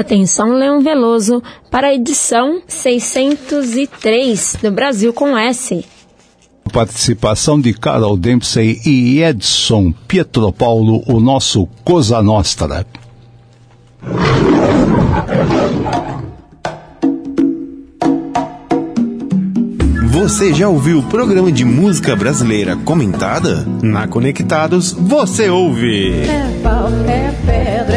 Atenção, Leão Veloso, para a edição 603 do Brasil com S. Participação de Carol Dempsey e Edson Pietropaulo, o nosso Cosa Nostra. Você já ouviu o programa de música brasileira comentada? Na Conectados, você ouve. É pau, é pedra,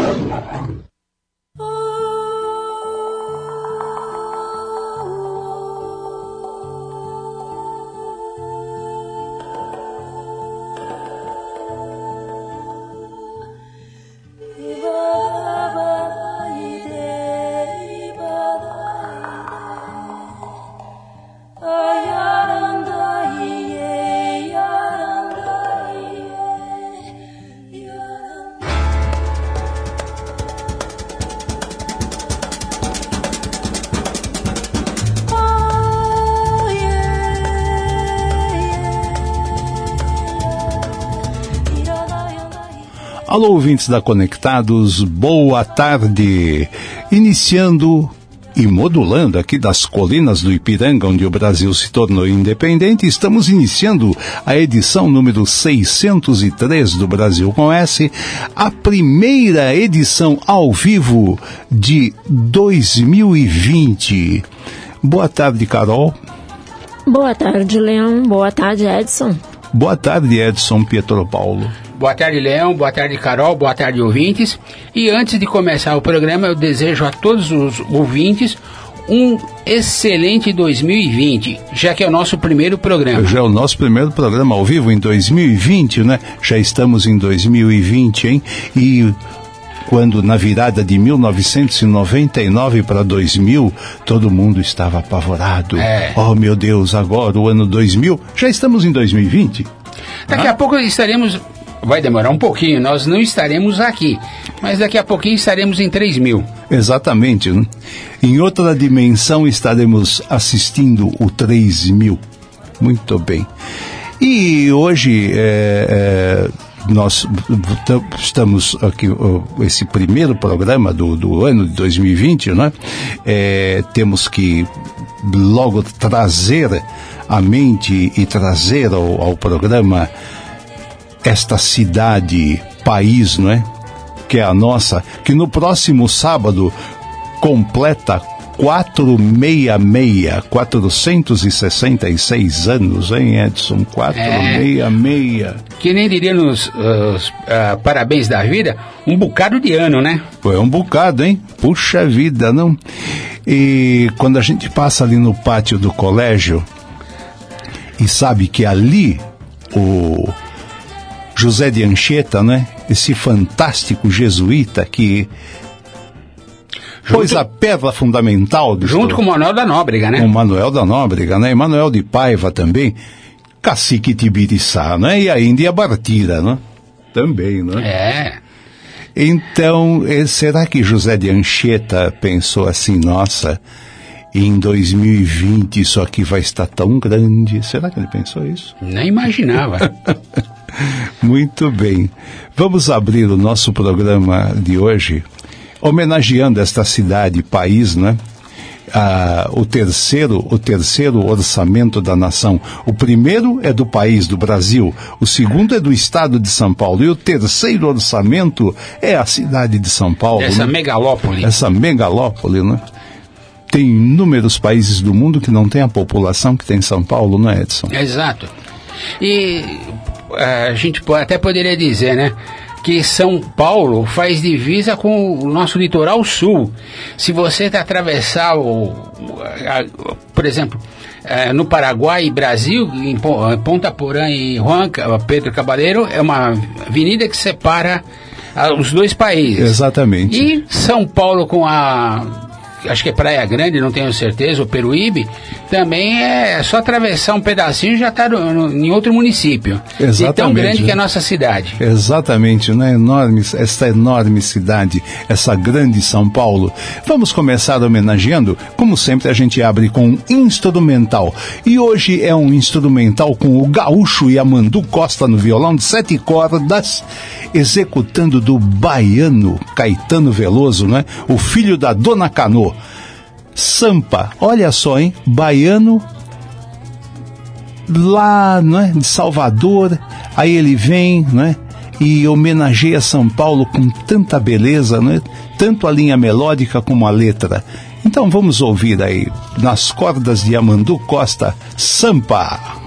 Alô, ouvintes da Conectados, boa tarde. Iniciando e modulando aqui das colinas do Ipiranga, onde o Brasil se tornou independente, estamos iniciando a edição número 603 do Brasil com S, a primeira edição ao vivo de 2020. Boa tarde, Carol. Boa tarde, Leão. Boa tarde, Edson. Boa tarde, Edson Pietro Paulo. Boa tarde, Leão. Boa tarde, Carol. Boa tarde, ouvintes. E antes de começar o programa, eu desejo a todos os ouvintes um excelente 2020, já que é o nosso primeiro programa. Já é o nosso primeiro programa ao vivo em 2020, né? Já estamos em 2020, hein? E quando na virada de 1999 para 2000, todo mundo estava apavorado. É. Oh, meu Deus, agora o ano 2000, já estamos em 2020. Daqui a pouco estaremos. Vai demorar um pouquinho, nós não estaremos aqui, mas daqui a pouquinho estaremos em 3 mil. Exatamente. Né? Em outra dimensão estaremos assistindo o 3000. Muito bem. E hoje é, é, nós estamos aqui, esse primeiro programa do, do ano de 2020, né? É, temos que logo trazer à mente e trazer ao, ao programa esta cidade, país, não é? Que é a nossa, que no próximo sábado completa 466, 466 anos, hein, Edson? 466. Que nem diria nos uh, ah, parabéns da vida, um bocado de ano, né? Foi um bocado, hein? Puxa vida, não? E quando a gente passa ali no pátio do colégio e sabe que ali o José de Anchieta, né? Esse fantástico jesuíta que pôs a pedra fundamental do Junto com o Manuel da Nóbrega, né? o Manuel da Nóbrega, né? E Manuel de Paiva também, cacique Tibiriçá, né? E a Índia Bartira, né? Também, né? É. Então, eh, será que José de Anchieta pensou assim, nossa, em 2020 isso aqui vai estar tão grande? Será que ele pensou isso? Nem imaginava. Muito bem. Vamos abrir o nosso programa de hoje homenageando esta cidade, país, né? Ah, o terceiro, o terceiro orçamento da nação. O primeiro é do país, do Brasil. O segundo é do estado de São Paulo. E o terceiro orçamento é a cidade de São Paulo. Essa né? megalópole. Essa megalópole, né? Tem inúmeros países do mundo que não tem a população que tem São Paulo, não é, Edson? Exato. E a gente até poderia dizer, né? Que São Paulo faz divisa com o nosso litoral sul. Se você atravessar o, o- a- por exemplo, eh, no Paraguai e Brasil, em eh, Ponta Porã e Juan Pedro Cabaleiro, é uma avenida que separa ah, os dois países. Exatamente. E São Paulo com a acho que é Praia Grande, não tenho certeza, o Peruíbe, também é só atravessar um pedacinho e já está em outro município. Exatamente. E tão grande que é a nossa cidade. Exatamente, né? Enorme, essa enorme cidade, essa grande São Paulo. Vamos começar homenageando, como sempre a gente abre com um instrumental. E hoje é um instrumental com o gaúcho e a Mandu Costa no violão de sete cordas, executando do baiano Caetano Veloso, né? O filho da Dona Cano. Sampa, olha só, hein? Baiano lá, né, de Salvador, aí ele vem, né, e homenageia São Paulo com tanta beleza, né, tanto a linha melódica como a letra. Então vamos ouvir aí, nas cordas de Amandu Costa, Sampa.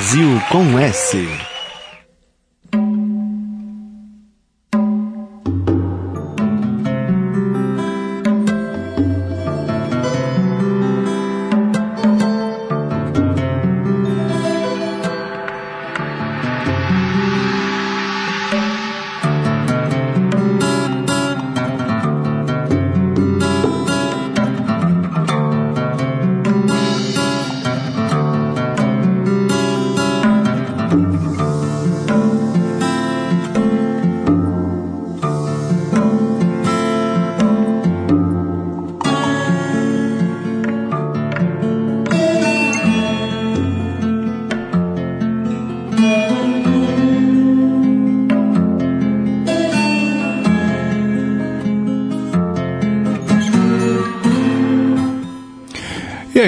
Brasil com S.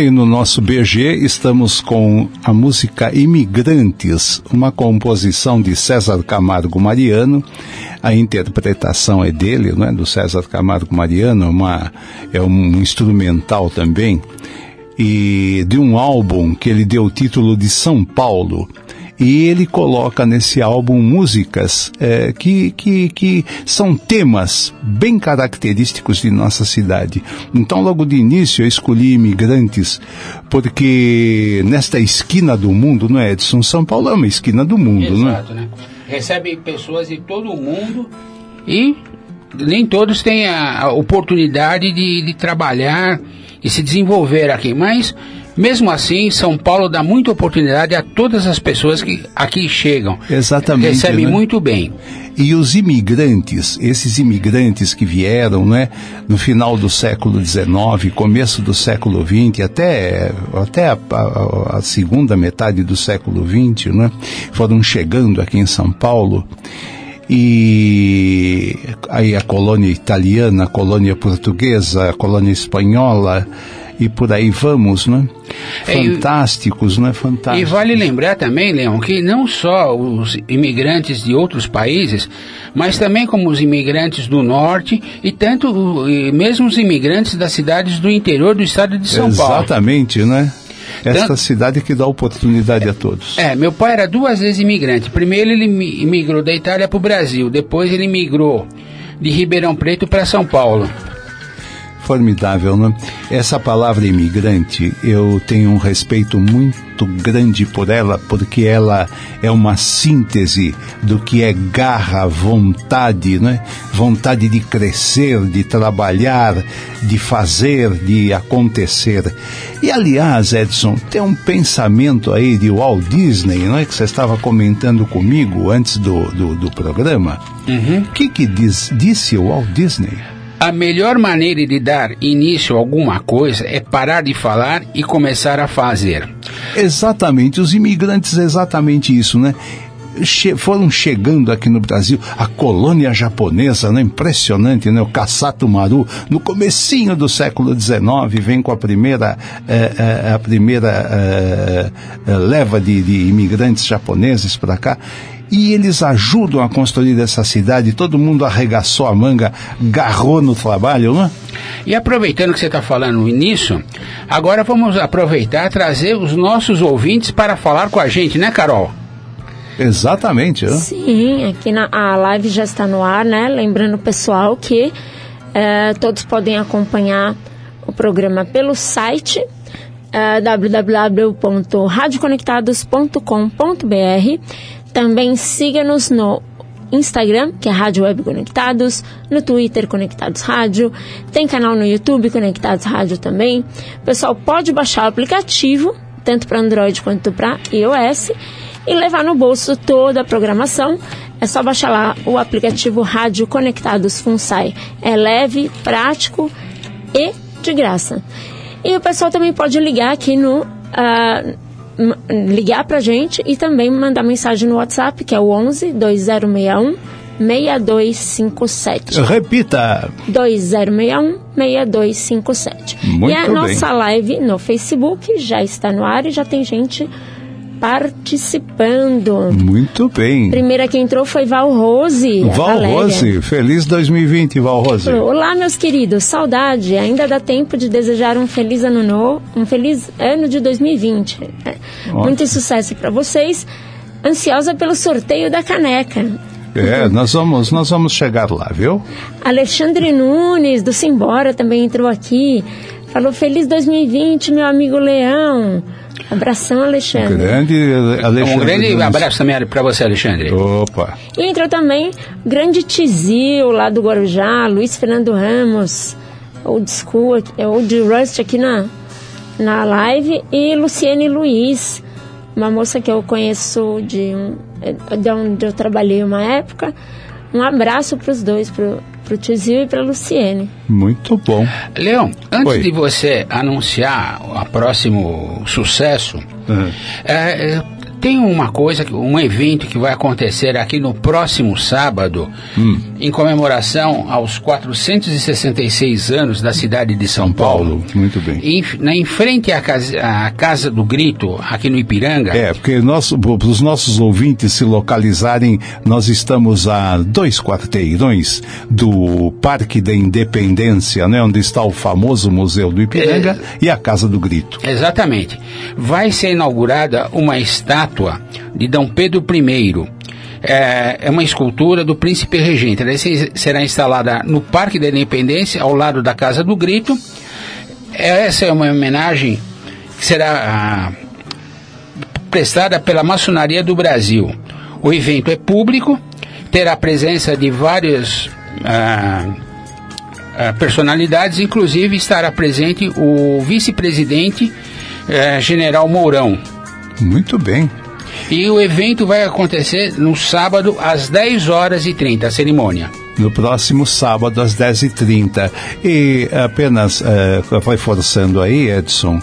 E no nosso BG, estamos com a música Imigrantes, uma composição de César Camargo Mariano. A interpretação é dele, não é? do César Camargo Mariano, uma, é um instrumental também, e de um álbum que ele deu o título de São Paulo e ele coloca nesse álbum músicas é, que, que, que são temas bem característicos de nossa cidade. Então, logo de início, eu escolhi imigrantes, porque nesta esquina do mundo, não é, Edson? São Paulo é uma esquina do mundo, não é? Exato, né? Recebe pessoas de todo o mundo e nem todos têm a, a oportunidade de, de trabalhar e se desenvolver aqui, mas mesmo assim, São Paulo dá muita oportunidade a todas as pessoas que aqui chegam. Exatamente. Recebe né? muito bem. E os imigrantes, esses imigrantes que vieram, né, no final do século XIX, começo do século XX, até, até a, a, a segunda metade do século XX, né, foram chegando aqui em São Paulo e aí a colônia italiana, a colônia portuguesa, a colônia espanhola e por aí vamos, né? Fantásticos, né? Fantásticos. E vale lembrar também, Leão, que não só os imigrantes de outros países, mas também como os imigrantes do norte e tanto e mesmo os imigrantes das cidades do interior do estado de São Paulo. Exatamente, né? Esta cidade que dá oportunidade a todos. É, meu pai era duas vezes imigrante. Primeiro ele migrou da Itália para o Brasil, depois ele migrou de Ribeirão Preto para São Paulo formidável, né? Essa palavra imigrante, eu tenho um respeito muito grande por ela, porque ela é uma síntese do que é garra, vontade, né? Vontade de crescer, de trabalhar, de fazer, de acontecer. E aliás, Edson, tem um pensamento aí de Walt Disney, não é? Que você estava comentando comigo antes do, do, do programa. O uhum. que que diz, disse o Walt Disney? A melhor maneira de dar início a alguma coisa é parar de falar e começar a fazer. Exatamente, os imigrantes exatamente isso, né? Che foram chegando aqui no Brasil, a colônia japonesa, né? impressionante, né? o Kassato Maru, no comecinho do século XIX, vem com a primeira, eh, eh, a primeira eh, leva de, de imigrantes japoneses para cá, e eles ajudam a construir essa cidade. Todo mundo arregaçou a manga, garrou no trabalho, não é? E aproveitando que você está falando nisso, agora vamos aproveitar e trazer os nossos ouvintes para falar com a gente, né, Carol? Exatamente. Né? Sim, aqui na a live já está no ar, né? Lembrando o pessoal que é, todos podem acompanhar o programa pelo site é, www.radioconectados.com.br também siga-nos no Instagram, que é Rádio Web Conectados, no Twitter Conectados Rádio, tem canal no YouTube Conectados Rádio também. O pessoal pode baixar o aplicativo, tanto para Android quanto para iOS, e levar no bolso toda a programação. É só baixar lá o aplicativo Rádio Conectados FUNSAI. É leve, prático e de graça. E o pessoal também pode ligar aqui no. Uh, ligar pra gente e também mandar mensagem no WhatsApp, que é o 11 2061 6257. Repita. 2061 6257. Muito e a bem. nossa live no Facebook já está no ar e já tem gente participando. Muito bem. Primeira que entrou foi Val Rose. Val Valéria. Rose, feliz 2020, Val Rose. Olá, meus queridos, saudade. Ainda dá tempo de desejar um feliz ano novo, um feliz ano de 2020. É, Muito sucesso para vocês. Ansiosa pelo sorteio da caneca. É, nós vamos, nós vamos chegar lá, viu? Alexandre Nunes, do Simbora, também entrou aqui. Falou, feliz 2020, meu amigo Leão. Abração, Alexandre. Grande Alexandre. Um grande abraço também para você, Alexandre. Opa. E entrou também o grande Tizil, lá do Guarujá, Luiz Fernando Ramos, Old School, é Old Rust aqui na, na live, e Luciene Luiz, uma moça que eu conheço de, um, é, de onde eu trabalhei uma época. Um abraço para os dois, pro, pro Tizil e pra Luciene. Muito bom. Leão, antes Oi. de você anunciar o próximo sucesso, Uhum. é, é, tem uma coisa, um evento que vai acontecer aqui no próximo sábado, Hum. em comemoração aos 466 anos da cidade de São Paulo. Paulo, muito bem. Em, na, em frente à casa, à casa do Grito, aqui no Ipiranga, É, porque nós, para os nossos ouvintes se localizarem, nós estamos a dois quarteirões do Parque da Independência, né, onde está o famoso Museu do Ipiranga e a Casa do Grito. Exatamente. Vai ser inaugurada uma estátua de Dom Pedro I. É, é uma escultura do príncipe regente. Ela se- será instalada no Parque da Independência, ao lado da Casa do Grito. Essa é uma homenagem que será ah, prestada pela Maçonaria do Brasil. O evento é público, terá a presença de vários ah, ah, personalidades, inclusive estará presente o vice-presidente eh, General Mourão. Muito bem. E o evento vai acontecer no sábado às 10 horas e 30, a cerimônia. No próximo sábado, às 10h30. E apenas eh, vai forçando aí, Edson,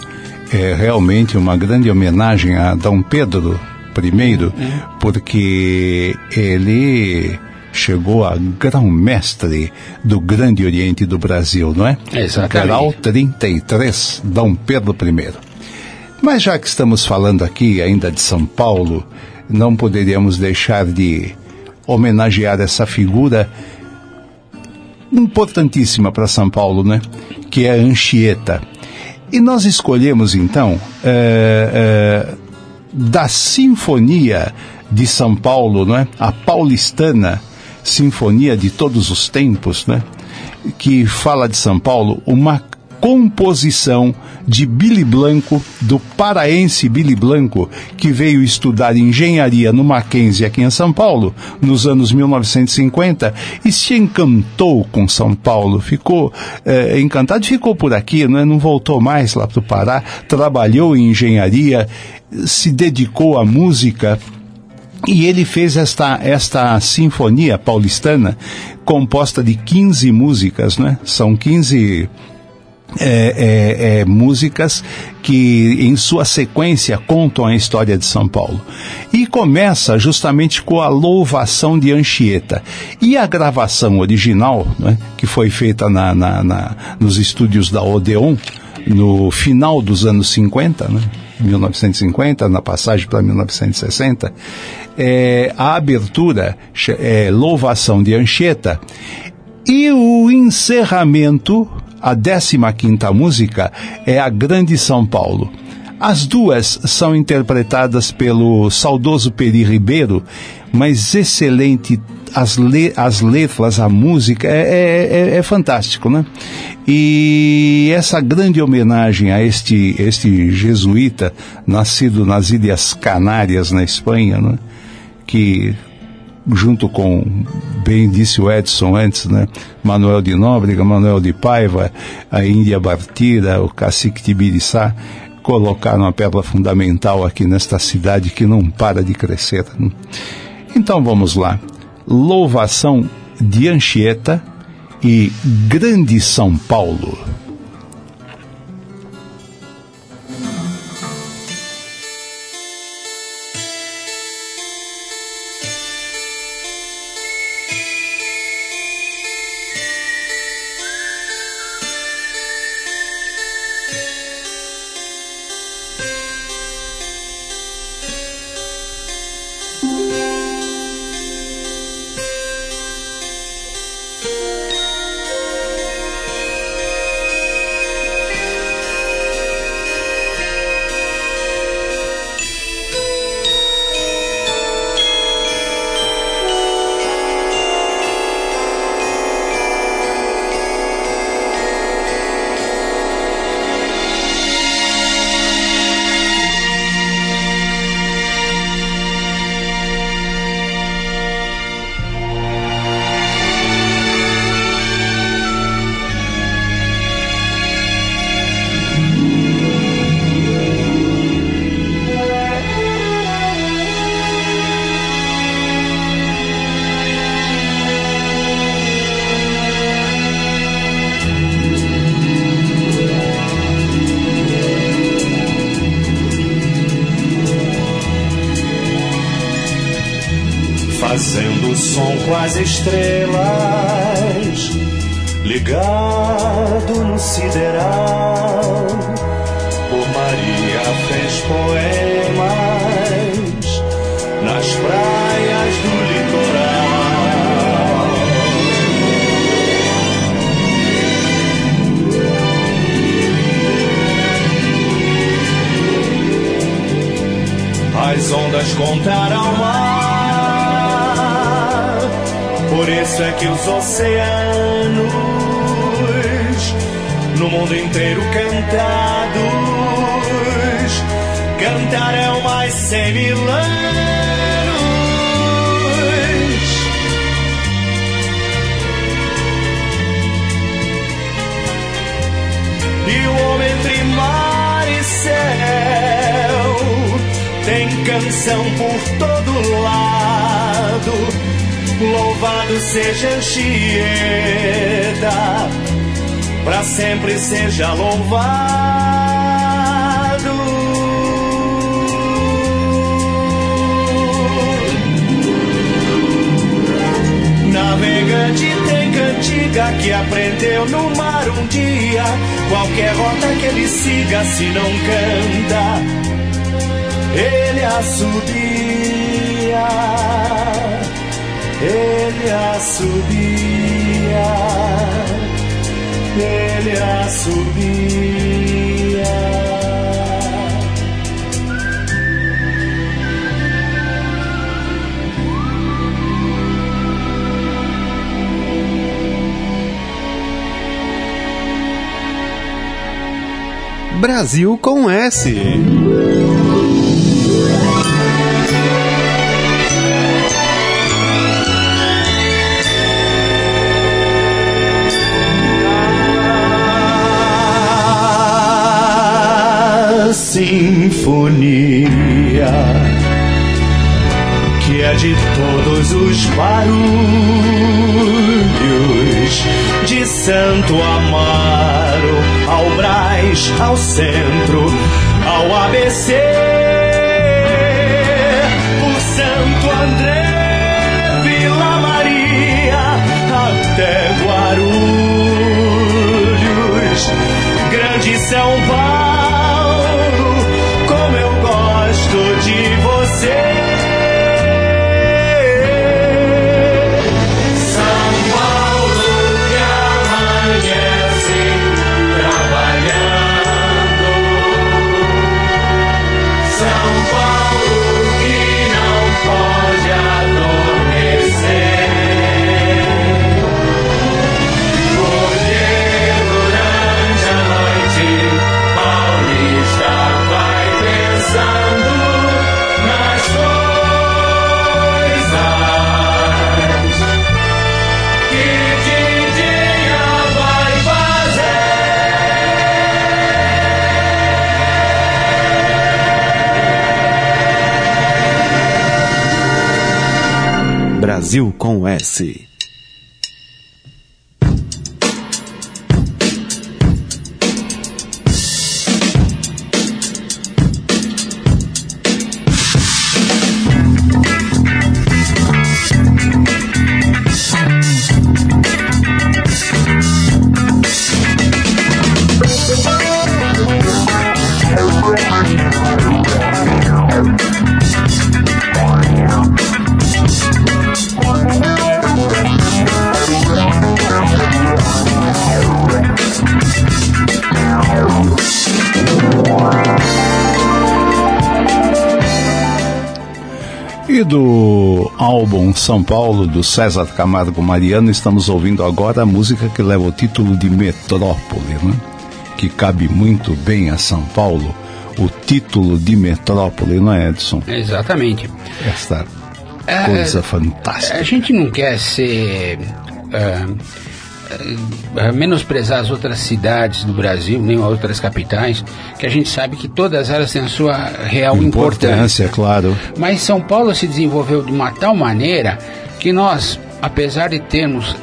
é realmente uma grande homenagem a Dom Pedro I, porque ele chegou a grão-mestre do Grande Oriente do Brasil, não é? Exatamente. Grau 33, Dom Pedro I. Mas já que estamos falando aqui ainda de São Paulo, não poderíamos deixar de homenagear essa figura importantíssima para São Paulo, né? Que é a Anchieta. E nós escolhemos então eh, eh, da Sinfonia de São Paulo, não é? A paulistana Sinfonia de todos os tempos, né? Que fala de São Paulo, uma composição de Billy Blanco, do paraense Billy Blanco, que veio estudar engenharia no Mackenzie aqui em São Paulo, nos anos 1950, e se encantou com São Paulo, ficou eh, encantado, ficou por aqui, né? não voltou mais lá para o Pará, trabalhou em engenharia, se dedicou à música, e ele fez esta, esta sinfonia paulistana composta de 15 músicas, né? São 15 é, é, é, músicas que, em sua sequência, contam a história de São Paulo. E começa justamente com a louvação de Anchieta. E a gravação original, né, que foi feita na, na, na, nos estúdios da Odeon, no final dos anos 50, né, 1950, na passagem para 1960, é, a abertura é Louvação de Anchieta e o encerramento, a 15ª música, é a Grande São Paulo. As duas são interpretadas pelo saudoso Peri Ribeiro, mas excelente as, le as letras, a música, é, é, é, é, fantástico, né? E essa grande homenagem a este, este jesuíta, nascido nas Ilhas Canárias, na Espanha, né? que junto com, bem disse o Edson antes, né? Manuel de Nóbrega, Manuel de Paiva, a Índia Bartira, o cacique Tibiriçá, colocaram a pedra fundamental aqui nesta cidade que não para de crescer. Né? Então vamos lá. Louvação de Anchieta e Grande São Paulo. Estrelas, ligado no sideral. Por Maria fez poemas nas praias do litoral. As ondas contaram mar, por isso é que os oceanos no mundo inteiro cantados cantarão mais cem mil anos. E o homem entre mar e céu tem canção por todo lado. Louvado seja Anchieta, para sempre seja louvado. Navegante tem cantiga que aprendeu no mar um dia. Qualquer rota que ele siga, se não canta, ele assobia. Ele assobia. Ele assobia. Brasil com S. sinfonia que é de todos os barulhos de Santo Amaro ao Brás, ao centro, ao ABC, por Santo André, Vila Maria, até Guarulhos, grande São Paulo, com S. álbum São Paulo, do César Camargo Mariano, estamos ouvindo agora a música que leva o título de Metrópole, né? que cabe muito bem a São Paulo, o título de Metrópole, não é, Edson? Exatamente. Esta É, coisa A fantástica. gente não quer ser. ah, menosprezar as outras cidades do Brasil, nem outras capitais, que a gente sabe que todas elas têm a sua real importância. Importância, claro. Mas São Paulo se desenvolveu de uma tal maneira que nós, apesar de termos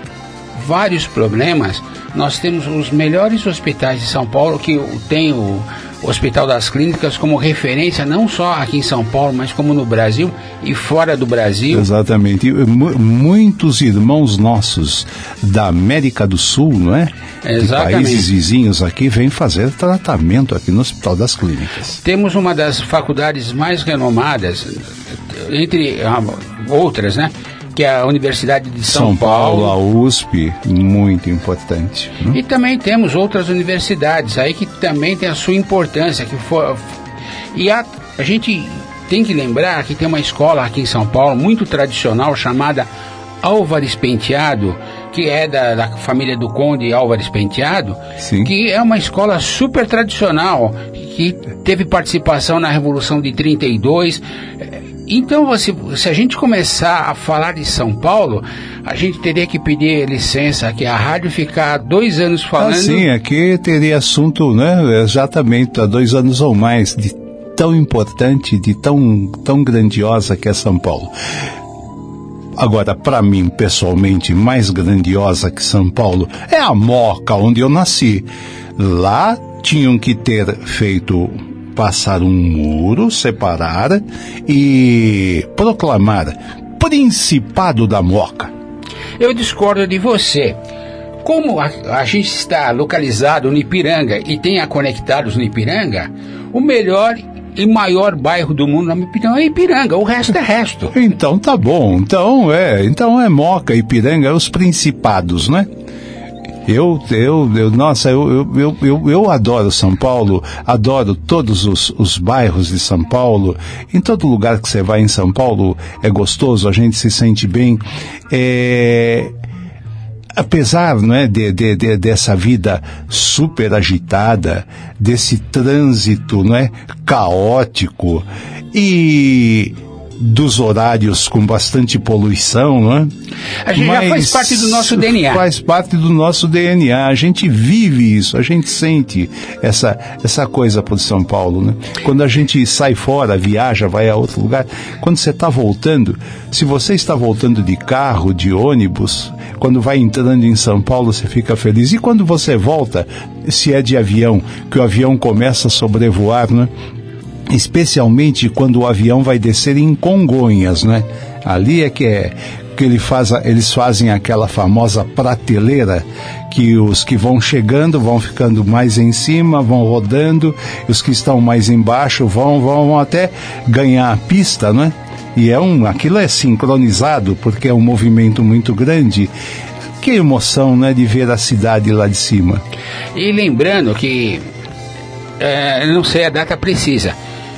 vários problemas, nós temos os melhores hospitais de São Paulo que tem o, Hospital das Clínicas como referência não só aqui em São Paulo, mas como no Brasil e fora do Brasil. Exatamente. E, mu- muitos irmãos nossos da América do Sul, não é? Exatamente. De países vizinhos aqui vêm fazer tratamento aqui no Hospital das Clínicas. Temos uma das faculdades mais renomadas, entre ah, outras, né? Que é a Universidade de São, a USP, muito importante. né? E também temos outras universidades aí que também tem a sua importância. Que for, e a, a gente tem que lembrar que tem uma escola aqui em São Paulo muito tradicional chamada Álvares Penteado, que é da, da família do Conde Álvares Penteado, Sim. que é uma escola super tradicional, que teve participação na Revolução de 32. Então, você, se a gente começar a falar de São Paulo, a gente teria que pedir licença que a rádio ficar dois anos falando. Ah, sim, aqui teria assunto, né? Exatamente, há dois anos ou mais, de tão importante, de tão, tão grandiosa que é São Paulo. Agora, para mim, pessoalmente, mais grandiosa que São Paulo é a Moca, onde eu nasci. Lá tinham que ter feito passar um muro, separar e proclamar Principado da Moca. Eu discordo de você. Como a, a gente está localizado no Ipiranga e tem a conectados no Ipiranga, o melhor e maior bairro do mundo, na minha opinião, é Ipiranga. O resto é resto. Então tá bom. Então é, então é Moca, Ipiranga, os principados, né? Eu, eu, eu nossa, eu, eu, eu, eu, adoro São Paulo, adoro todos os, os bairros de São Paulo. Em todo lugar que você vai em São Paulo é gostoso, a gente se sente bem. É, apesar não é, de, de, de- dessa vida super agitada, desse trânsito não é, caótico e dos horários com bastante poluição, não é? A gente já faz parte do nosso DNA. Faz parte do nosso DNA. A gente vive isso, a gente sente essa, essa coisa por São Paulo, né? Quando a gente sai fora, viaja, vai a outro lugar, quando você está voltando, se você está voltando de carro, de ônibus, quando vai entrando em São Paulo, você fica feliz. E quando você volta, se é de avião, que o avião começa a sobrevoar, né? Especialmente quando o avião vai descer em Congonhas, né? Ali é que é que ele faz, eles fazem aquela famosa prateleira que os que vão chegando vão ficando mais em cima, vão rodando, os que estão mais embaixo vão, vão, vão até ganhar a pista, né? E é um, aquilo é sincronizado porque é um movimento muito grande. Que emoção, né, de ver a cidade lá de cima. E lembrando que, é, não sei a data precisa,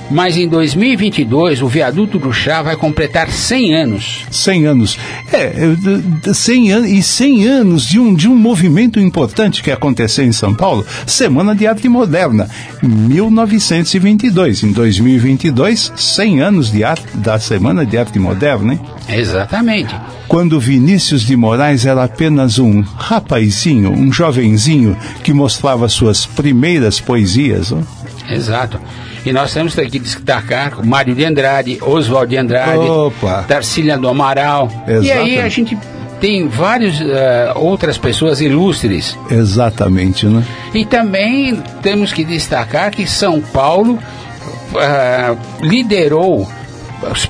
mas em 2022 o viaduto do Chá vai completar 100 anos. 100 anos. É, eu- d- d- 100 anos e 100 anos de um, de um movimento importante que aconteceu em São Paulo, Semana de Arte Moderna, 1922. Em 2022, 100 anos de arte, da Semana de Arte Moderna, hein? Exatamente. Quando Vinícius de Moraes era apenas um rapazinho, um jovenzinho que mostrava suas primeiras poesias. ó. Exato. E nós temos que destacar Mário de Andrade, Oswald de Andrade, Opa. Do Amaral. E aí Exatamente. a gente tem várias outras pessoas ilustres. Exatamente, né? E também temos que destacar que São Paulo ah, liderou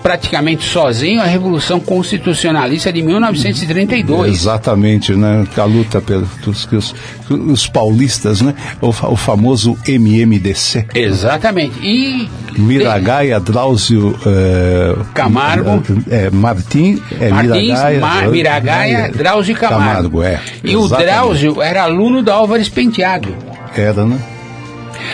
praticamente sozinho a Revolução Constitucionalista de 1932. Exatamente, né? A luta pelos os, os paulistas, né? O, o famoso MMDC. Exatamente. E Miragaia, Drauzio eh, Camargo. é, Martim, é, Martins, Miragaia, Ma- Miragaia, Drauzio e Camargo. Camargo, é. E o. Drauzio era aluno da Álvares Penteado. Era, né?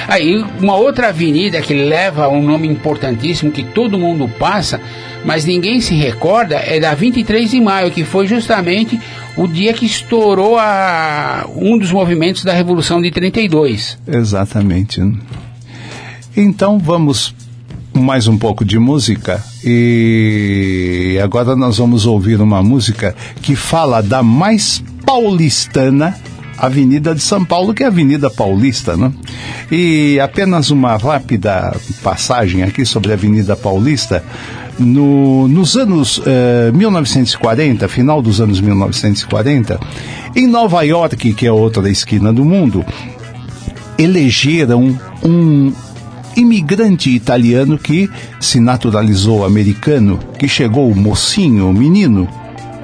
Aí, uma outra avenida que leva um nome importantíssimo que todo mundo passa, mas ninguém se recorda, é da 23 de maio, que foi justamente o dia que estourou a, um dos movimentos da Revolução de 32. Exatamente. Então vamos mais um pouco de música e agora nós vamos ouvir uma música que fala da mais paulistana Avenida de São Paulo, que é a Avenida Paulista, né? E apenas uma rápida passagem aqui sobre a Avenida Paulista. No, nos anos eh, 1940, final dos anos 1940, em Nova York, que é outra esquina do mundo, elegeram um, imigrante italiano que se naturalizou americano, que chegou mocinho, menino,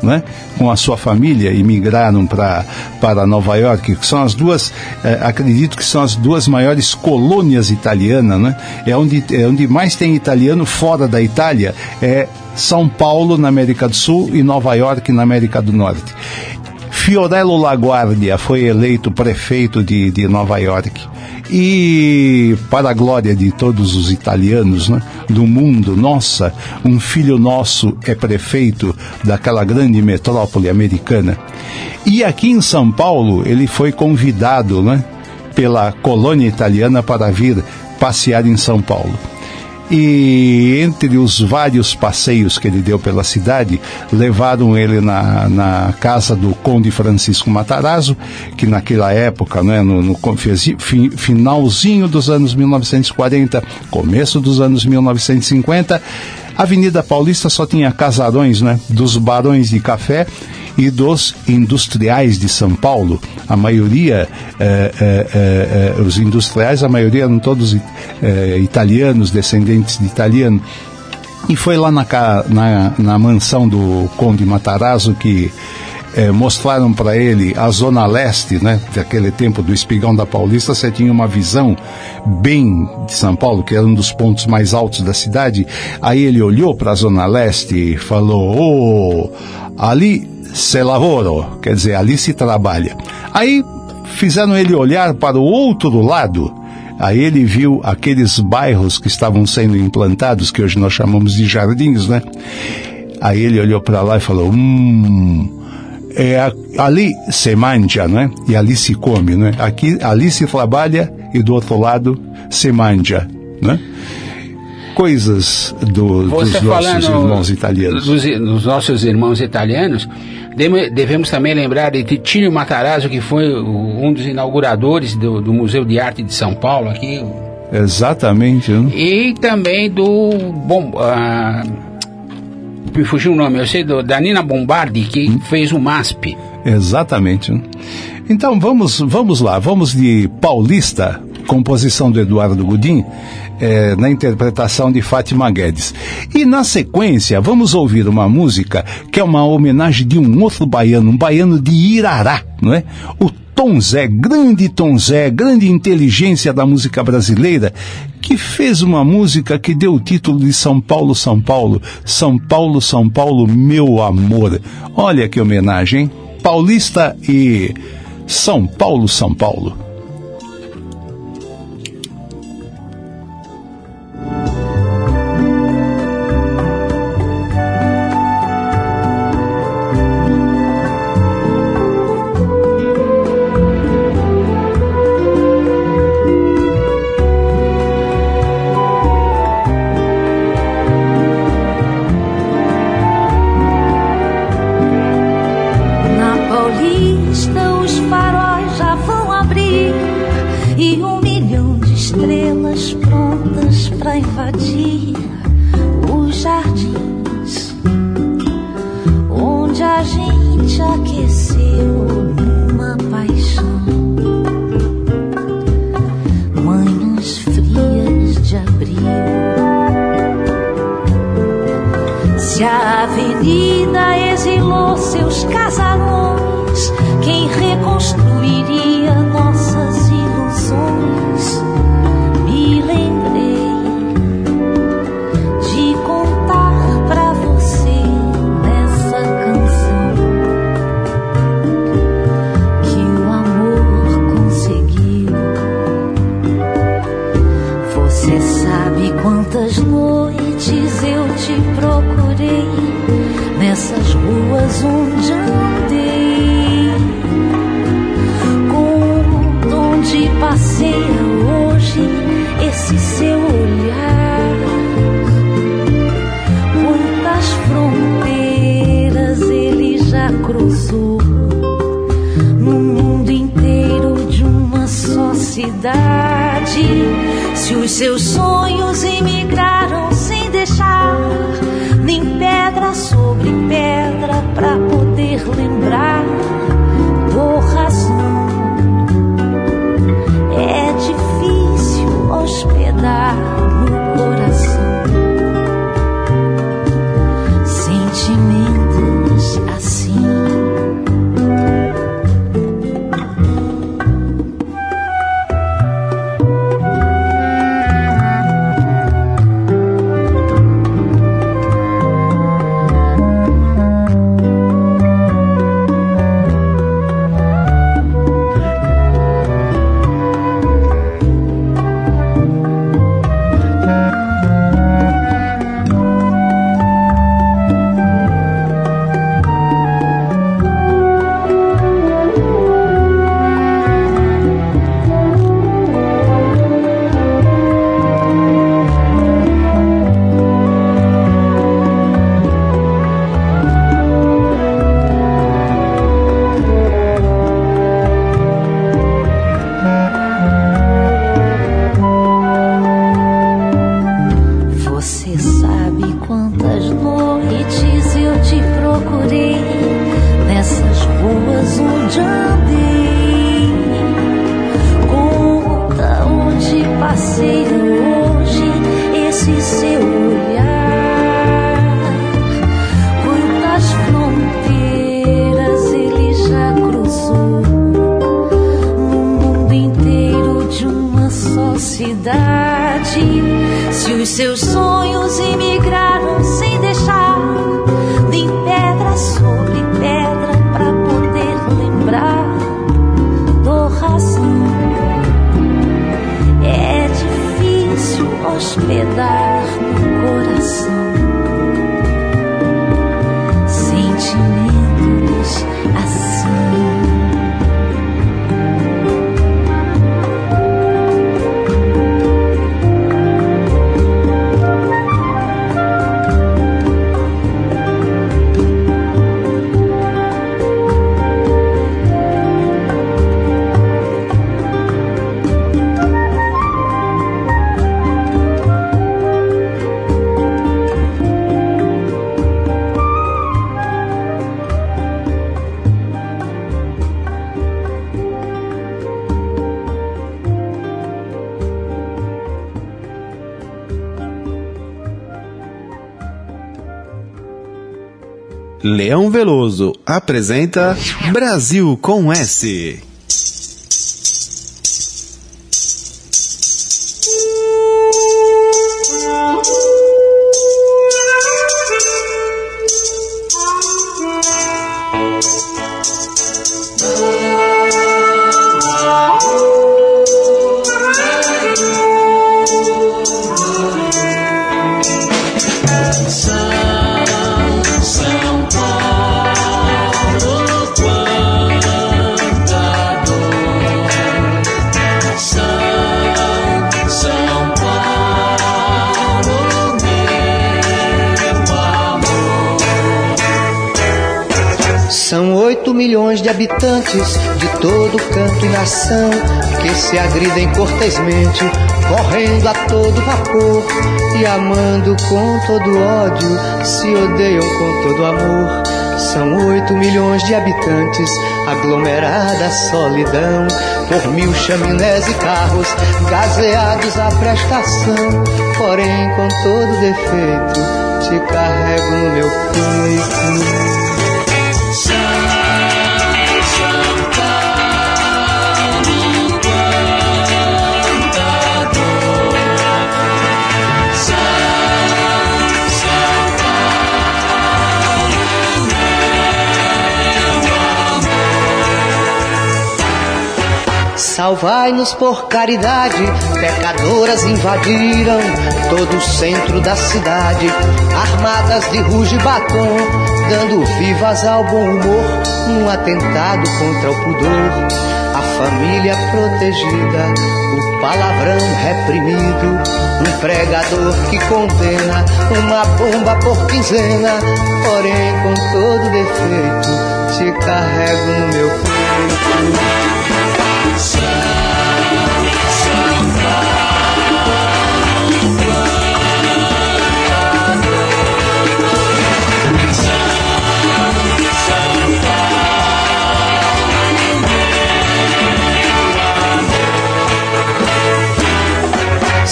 né? com a sua família e migraram para para Nova York, que são as duas, eh, acredito que são as duas maiores colônias italianas, né? É onde é onde mais tem italiano fora da Itália, é São Paulo na América do Sul e Nova York na América do Norte. Fiorello LaGuardia foi eleito prefeito de, de Nova York. E, para a glória de todos os italianos né, do mundo, nossa, um filho nosso é prefeito daquela grande metrópole americana. E aqui em São Paulo, ele foi convidado né, pela colônia italiana para vir passear em São Paulo. E entre os vários passeios que ele deu pela cidade, levaram ele na, na casa do Conde Francisco Matarazzo, que naquela época, né, no, no fi, finalzinho dos anos 1940, começo dos anos 1950, a Avenida Paulista só tinha casarões né, dos barões de café e dos industriais de São Paulo. A maioria, eh, eh, eh, os industriais, a maioria eram todos italianos, descendentes de italiano. E foi lá na, na, na mansão do Conde Matarazzo que mostraram para ele a zona leste, né, daquele tempo do Espigão da Paulista, você tinha uma visão bem de São Paulo, que era um dos pontos mais altos da cidade. Aí ele olhou para a zona leste e falou: "Oh, ali se lavoro, quer dizer, ali se trabalha. Aí fizeram ele olhar para o outro lado. Aí ele viu aqueles bairros que estavam sendo implantados, que hoje nós chamamos de jardins, né? Aí ele olhou para lá e falou: Hum, é, ali se manja, né? E ali se come, né? Aqui, ali se trabalha e do outro lado se manja, né? Coisas do, dos nossos irmãos italianos. Dos, dos nossos irmãos italianos, Devemos também lembrar de Titílio Matarazzo, que foi um dos inauguradores do, do Museu de Arte de São Paulo aqui. Exatamente. Né? E também do... Bom, uh, me fugiu o nome, eu sei do, da Nina Bombardi, que hum. fez o MASP. Exatamente. Né? Então vamos, vamos lá, vamos de Paulista, composição do Eduardo Gudim, é, na interpretação de Fátima Guedes. E na sequência, vamos ouvir uma música que é uma homenagem de um outro baiano, um baiano de Irará, não é? O Tom Zé, grande Tom Zé, grande inteligência da música brasileira, que fez uma música que deu o título de São Paulo, São Paulo, São Paulo, São Paulo, meu amor. Olha que homenagem, hein? Paulista e São Paulo, São Paulo. Se os seus sonhos Veloso apresenta Brasil com S. habitantes de todo canto e nação que se agridem cortesmente, correndo a todo vapor e amando com todo ódio, se odeiam com todo amor. São oito milhões de habitantes, aglomerada solidão, por mil chaminés e carros, gazeados à prestação. Porém, com todo defeito, te carrego no meu peito. Salvai-nos por caridade, pecadoras invadiram todo o centro da cidade, armadas de ruge e batom, dando vivas ao bom humor, num atentado contra o pudor. A família protegida, o palavrão reprimido, um pregador que condena uma bomba por quinzena, porém com todo defeito, te carrego no meu peito.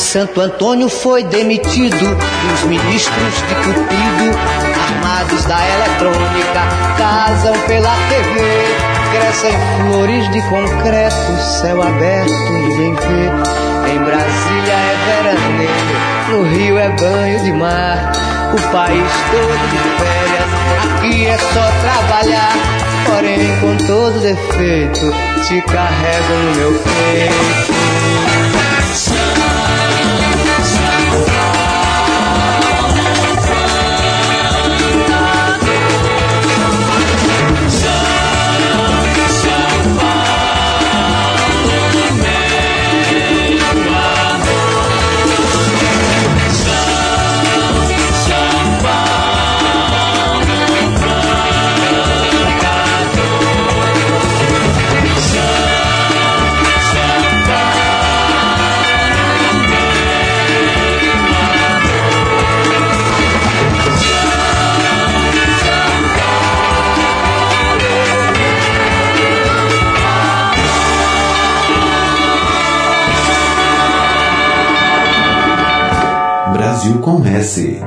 Santo Antônio foi demitido e os ministros de Cupido, armados da eletrônica, casam pela TV. Crescem flores de concreto, céu aberto, ninguém vê. Em Brasília é veraneio, no Rio é banho de mar. O país todo de férias, aqui é só trabalhar. Porém, com todo defeito, te carrego no meu peito. Brasil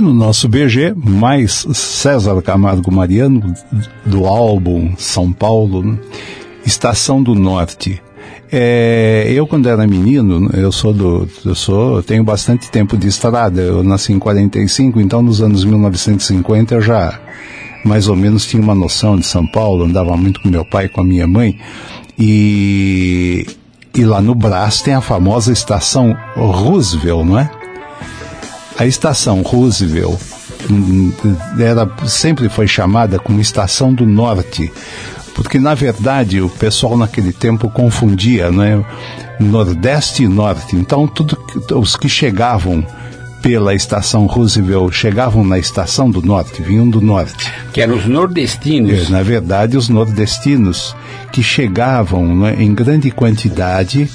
No nosso BG, mais César Camargo Mariano, do álbum São Paulo, né? Estação do Norte. É, eu quando era menino, eu sou do, eu sou, eu tenho bastante tempo de estrada. Eu nasci em 45, então nos anos 1950 eu já mais ou menos tinha uma noção de São Paulo, andava muito com meu pai com a minha mãe. E, e lá no Brás tem a famosa estação Roosevelt, não é? A estação Roosevelt hum, era, sempre foi chamada como Estação do Norte, porque na verdade o pessoal naquele tempo confundia, né? Nordeste e Norte. Então tudo os que chegavam pela estação Roosevelt chegavam na estação do Norte, vinham do Norte. Que eram os nordestinos. É, na verdade, os nordestinos que chegavam né, em grande quantidade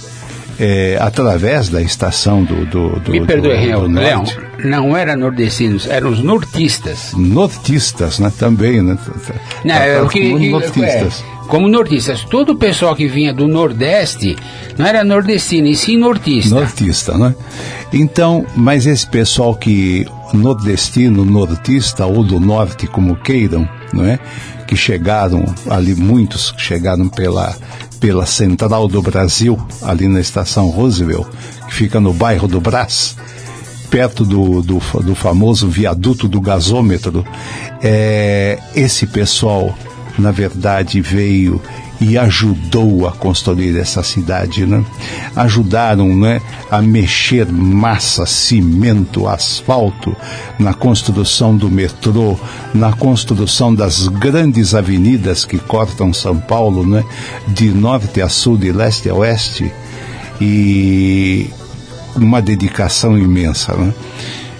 é, através da estação do, do, do Me perdoe, do, do Leão, não eram nordestinos, eram os nortistas. Nortistas, né? Também, né? Não, Tá- é tá o que, como nortistas. é, como nortistas. Todo o pessoal que vinha do Nordeste não era nordestino, e sim nortista. Nortista, né? Então, mas esse pessoal que nordestino, nortista ou do norte, como queiram, não é? Que chegaram ali, muitos que chegaram pela, pela central do Brasil, ali na estação Roosevelt, que fica no bairro do Brás, perto do, do, do famoso viaduto do gasômetro. É, esse pessoal, na verdade, veio e ajudou a construir essa cidade, né? Ajudaram, né, a mexer massa, cimento, asfalto na construção do metrô, na construção das grandes avenidas que cortam São Paulo, né, de norte a sul, de leste a oeste, e uma dedicação imensa, né?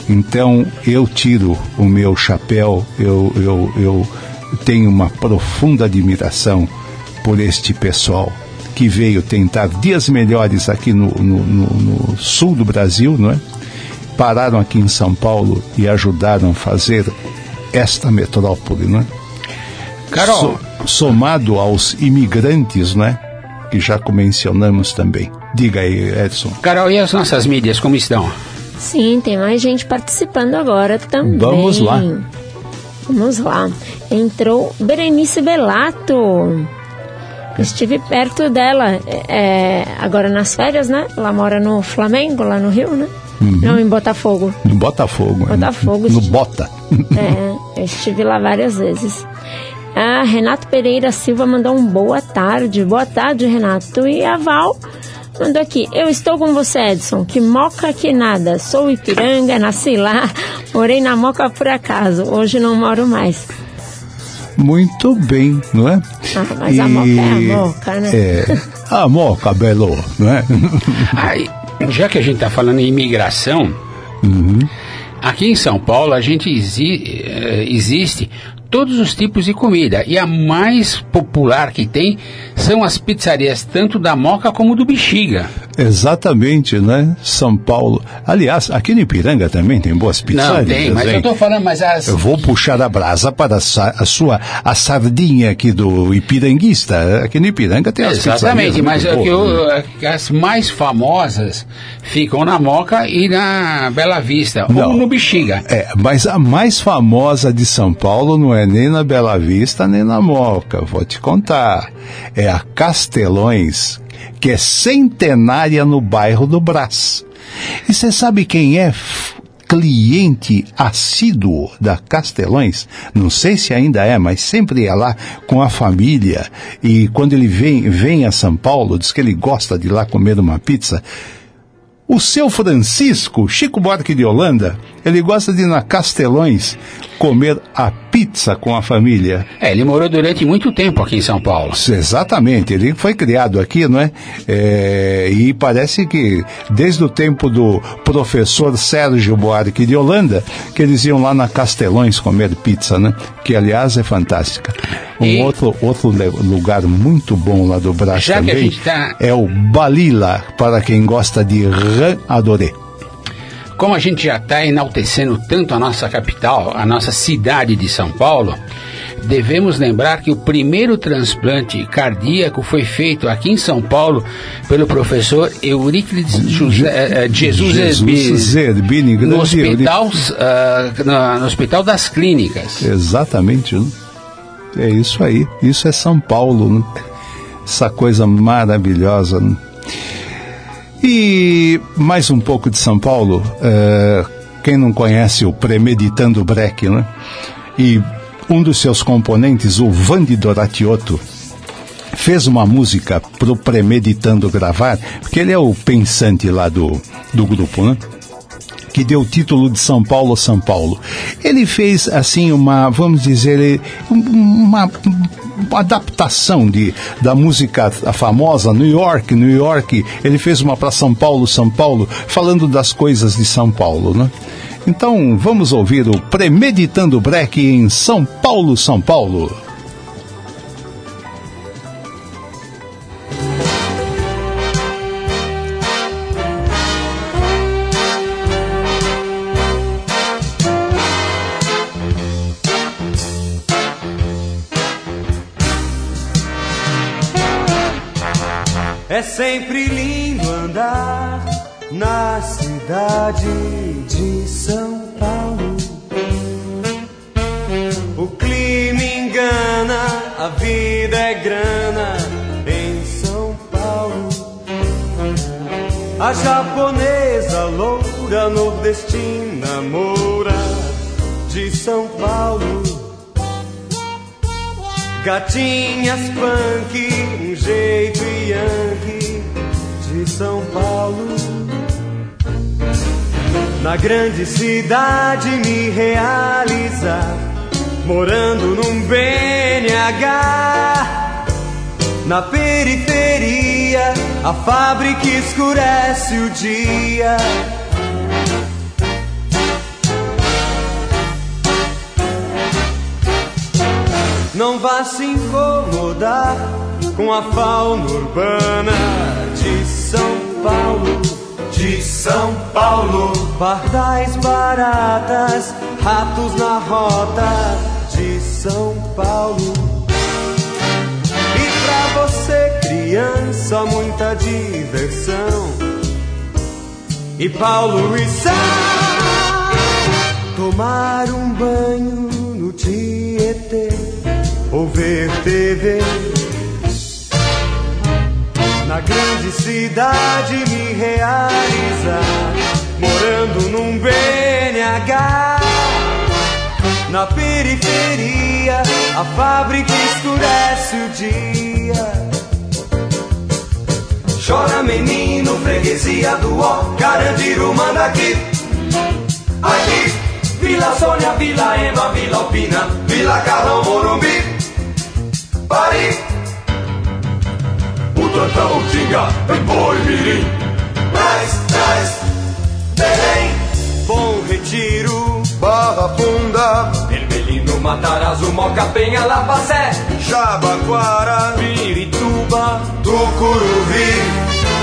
Então eu tiro o meu chapéu, eu, eu, eu tenho uma profunda admiração por este pessoal que veio tentar dias melhores aqui no, no, no- no sul do Brasil, não é? Pararam aqui em São Paulo e ajudaram a fazer esta metrópole, não é? Carol, So- somado aos imigrantes, né? Que já mencionamos também. Diga aí, Edson. Carol, e as nossas mídias, como estão? Sim, tem mais gente participando agora também. Vamos lá. Vamos lá. Entrou Berenice Belato. Estive perto dela, é, agora nas férias, né? Ela mora no Flamengo, lá no Rio, né? Uhum. Não, em Botafogo. No Botafogo. né? Botafogo, No sim. Bota. É, eu estive lá várias vezes. A Renato Pereira Silva mandou um boa tarde. Boa tarde, Renato. E a Val mandou aqui. Eu estou com você, Edson. Que moca que nada. Sou Ipiranga, nasci lá. Morei na moca por acaso. Hoje não moro mais. Muito bem, não é? Ah, mas a moca é a moca, né? É, a moca, belo, não é? Aí, já que a gente está falando em imigração, aqui em São Paulo a gente exi- eh, existe todos os tipos de comida e a mais popular que tem são as pizzarias tanto da Moca como do Bexiga. Exatamente, né? São Paulo. Aliás, aqui no Ipiranga também tem boas pizzarias. Não tem, mas hein? eu estou falando, mas as Eu vou puxar a brasa para a, sua a sardinha aqui do ipiranguista. Aqui no Ipiranga tem as Exatamente, mas é boas, eu- né? é as mais famosas ficam na Moca e na Bela Vista, Não. ou no Bexiga. É, mas a mais famosa de São Paulo não é nem na Bela Vista nem na Moca, vou te contar. É a Castelões, que é centenária no bairro do Brás. E você sabe quem é cliente assíduo da Castelões? Não sei se ainda é, mas sempre ia lá com a família. E quando ele vem, vem a São Paulo, diz que ele gosta de ir lá comer uma pizza. O seu Francisco, Chico Buarque de Holanda, ele gosta de ir na Castelões comer a pizza com a família. É, ele morou durante muito tempo aqui em São Paulo. Exatamente, ele foi criado aqui, não é? É, e parece que desde o tempo do professor Sérgio Buarque de Holanda, que eles iam lá na Castelões comer pizza, né? Que aliás é fantástica. Um E- outro, outro lugar muito bom lá do Brás Já que a também tá- é o Balila, para quem gosta de rã adoré. Como a gente já está enaltecendo tanto a nossa capital, a nossa cidade de São Paulo, devemos lembrar que o primeiro transplante cardíaco foi feito aqui em São Paulo pelo professor Euríclides José, eh, eh, Jesus, Jesus Zerbini, no hospital, na- no hospital das clínicas. Exatamente, né? É isso aí. Isso é São Paulo, né? Essa coisa maravilhosa. né? E mais um pouco de São Paulo. é, quem não conhece o Premeditando Breck, né? E um dos seus componentes, o Vandi Doratiotto, fez uma música pro Premeditando gravar, porque ele é o pensante lá do, do grupo, né? que deu o título de São Paulo, São Paulo. Ele fez, assim, uma, vamos dizer, um- uma adaptação de, da música famosa New York, New York. Ele fez uma para São Paulo, São Paulo, falando das coisas de São Paulo, né? Então, vamos ouvir o Premeditando Breck em São Paulo, São Paulo. Gatinhas punk, um jeito yankee de São Paulo. Na grande cidade me realizar, morando num BNH. Na periferia, a fábrica escurece o dia. Não vá se incomodar com a fauna urbana de São Paulo. De São Paulo. Pardais baratas, ratos na rota de São Paulo. E pra você, criança, muita diversão. E Paulo e São tomar um banho no Tietê ou ver TV. Na grande cidade me realizar, morando num BNH. Na periferia, a fábrica escurece o dia. Chora menino, freguesia do ó, Carandiru manda aqui. Aqui, Vila Sônia, Vila Ema, Vila Alpina, Vila Carlão, Morumbi, Paris, Butantã, Utinga, Boi, Mirim, Traz, Traz, Belém, Bom Retiro, Barra Funda, Vermelhino, Matarazzo, Moca, Penha, Lapacé, Jabaquara, Pirituba, Tucuruvi,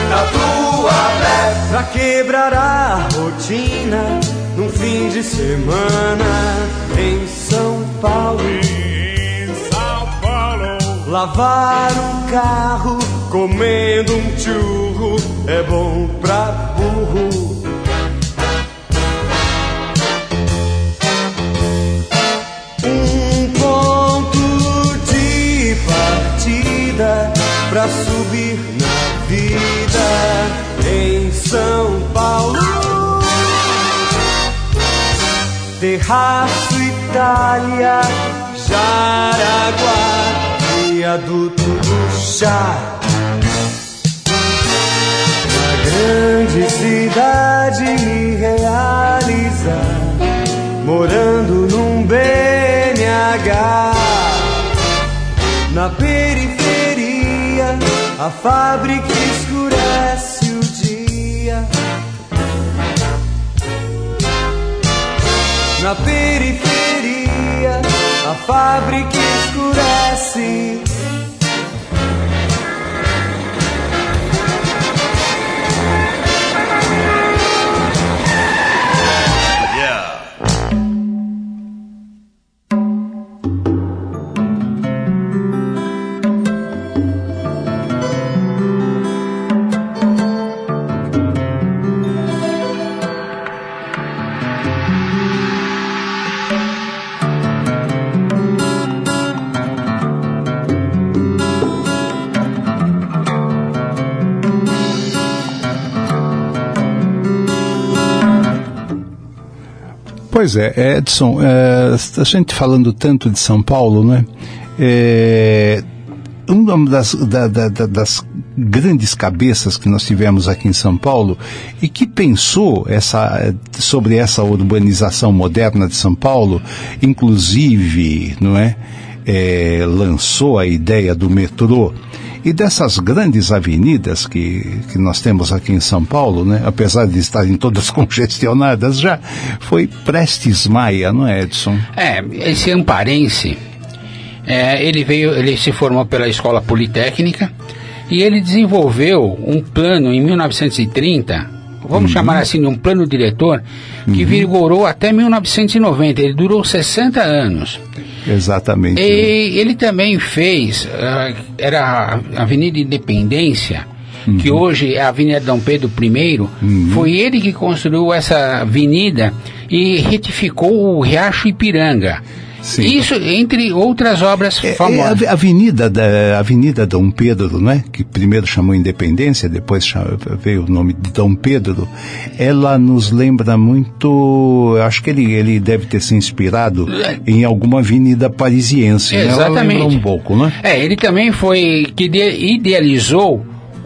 Tatuapé, pra quebrar a rotina num fim de semana em São Paulo. Lavar um carro comendo um churro é bom pra burro. Um ponto de partida pra subir na vida em São Paulo. Terraço Itália, Jaraguá, viaduto do chá. Na grande cidade me realizar, morando num BNH. Na periferia, a fábrica escurece o dia. Na periferia, a fábrica escurece. Pois é, Edson, é, a gente falando tanto de São Paulo, né? É, uma das, da, da, da, das grandes cabeças que nós tivemos aqui em São Paulo e que pensou essa, sobre essa urbanização moderna de São Paulo, inclusive, não é, é lançou a ideia do metrô e dessas grandes avenidas que, que nós temos aqui em São Paulo, né, apesar de estarem todas congestionadas já, foi Prestes Maia, não é, Edson? É, esse amparense, é, ele veio, ele se formou pela Escola Politécnica e ele desenvolveu um plano em 1930, vamos Uhum. chamar assim de um plano diretor, que vigorou até 1990, ele durou 60 anos. Exatamente. E ele também fez, ah, era a Avenida Independência, que Uhum. hoje é a Avenida Dom Pedro I, foi ele que construiu essa avenida e retificou o Riacho Ipiranga. Sim. Isso entre outras obras É, é famosas. a Avenida da Avenida Dom Pedro, não é? Que primeiro chamou Independência, depois cha- veio o nome de Dom Pedro. Ela nos lembra muito, acho que ele ele deve ter se inspirado em alguma avenida parisiense, né? Exatamente. lembra um pouco, né? É, ele também foi que ide- idealizou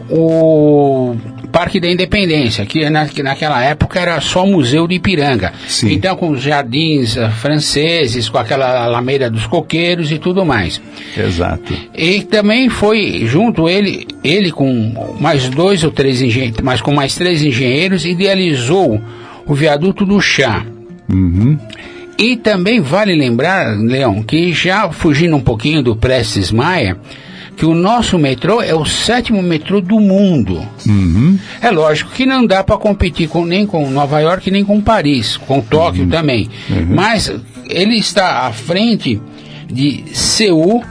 o Parque da Independência, que, na, que naquela época era só Museu de Ipiranga. Sim. Então, com os jardins eh, franceses, com aquela Alameda dos Coqueiros e tudo mais. Exato. E também foi junto ele, ele com mais dois ou três engenheiros, mas com mais três engenheiros, idealizou o viaduto do chá. Uhum. E também vale lembrar, Leão, que já fugindo um pouquinho do Prestes Maia, que o nosso metrô é o sétimo metrô do mundo. Uhum. É lógico que não dá para competir com, nem com Nova York, nem com Paris, com Tóquio Uhum. também. Mas ele está à frente de Seul,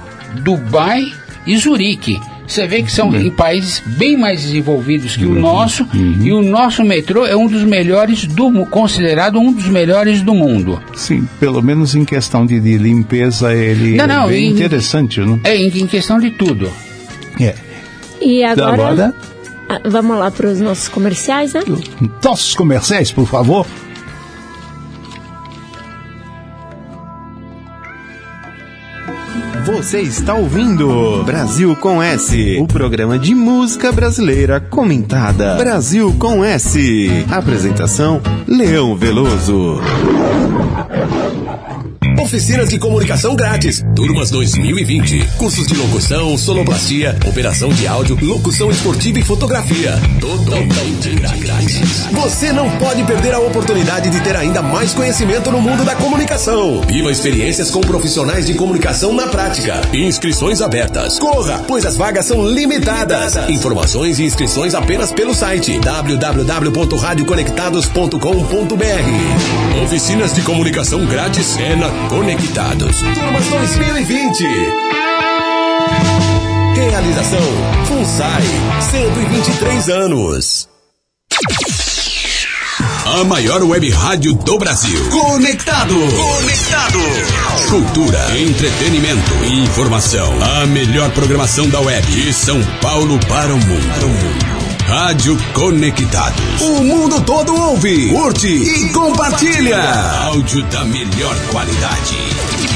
Dubai e Zurique. Você vê que são em países bem mais desenvolvidos que Uhum. o nosso, e o nosso metrô é um dos melhores do considerado um dos melhores do mundo. Sim, pelo menos em questão de, de limpeza ele Não, é não, bem em- interessante, né? É em, em questão de tudo. É. E agora, Agora, ah, vamos lá para os nossos comerciais, né? nossos comerciais, por favor. Você está ouvindo Brasil com S, o programa de música brasileira comentada. Brasil com S. Apresentação: Leão Veloso. Oficinas de comunicação grátis. Turmas 2020. Cursos de locução, sonoplastia, operação de áudio, locução esportiva e fotografia. Totalmente grátis. Você não pode perder a oportunidade de ter ainda mais conhecimento no mundo da comunicação. Viva experiências com profissionais de comunicação na prática. Inscrições abertas. Corra, pois as vagas são limitadas. Informações e inscrições apenas pelo site www.radioconectados.com.br. Oficinas de comunicação grátis é na Conectados. Turmas 2020. Realização FUNSAI, 123 anos. A maior web rádio do Brasil. Conectado. Conectado. Cultura, entretenimento e informação. A melhor programação da web de São Paulo para o mundo. Rádio Conectados. O mundo todo ouve, curte e compartilha. Áudio da melhor qualidade.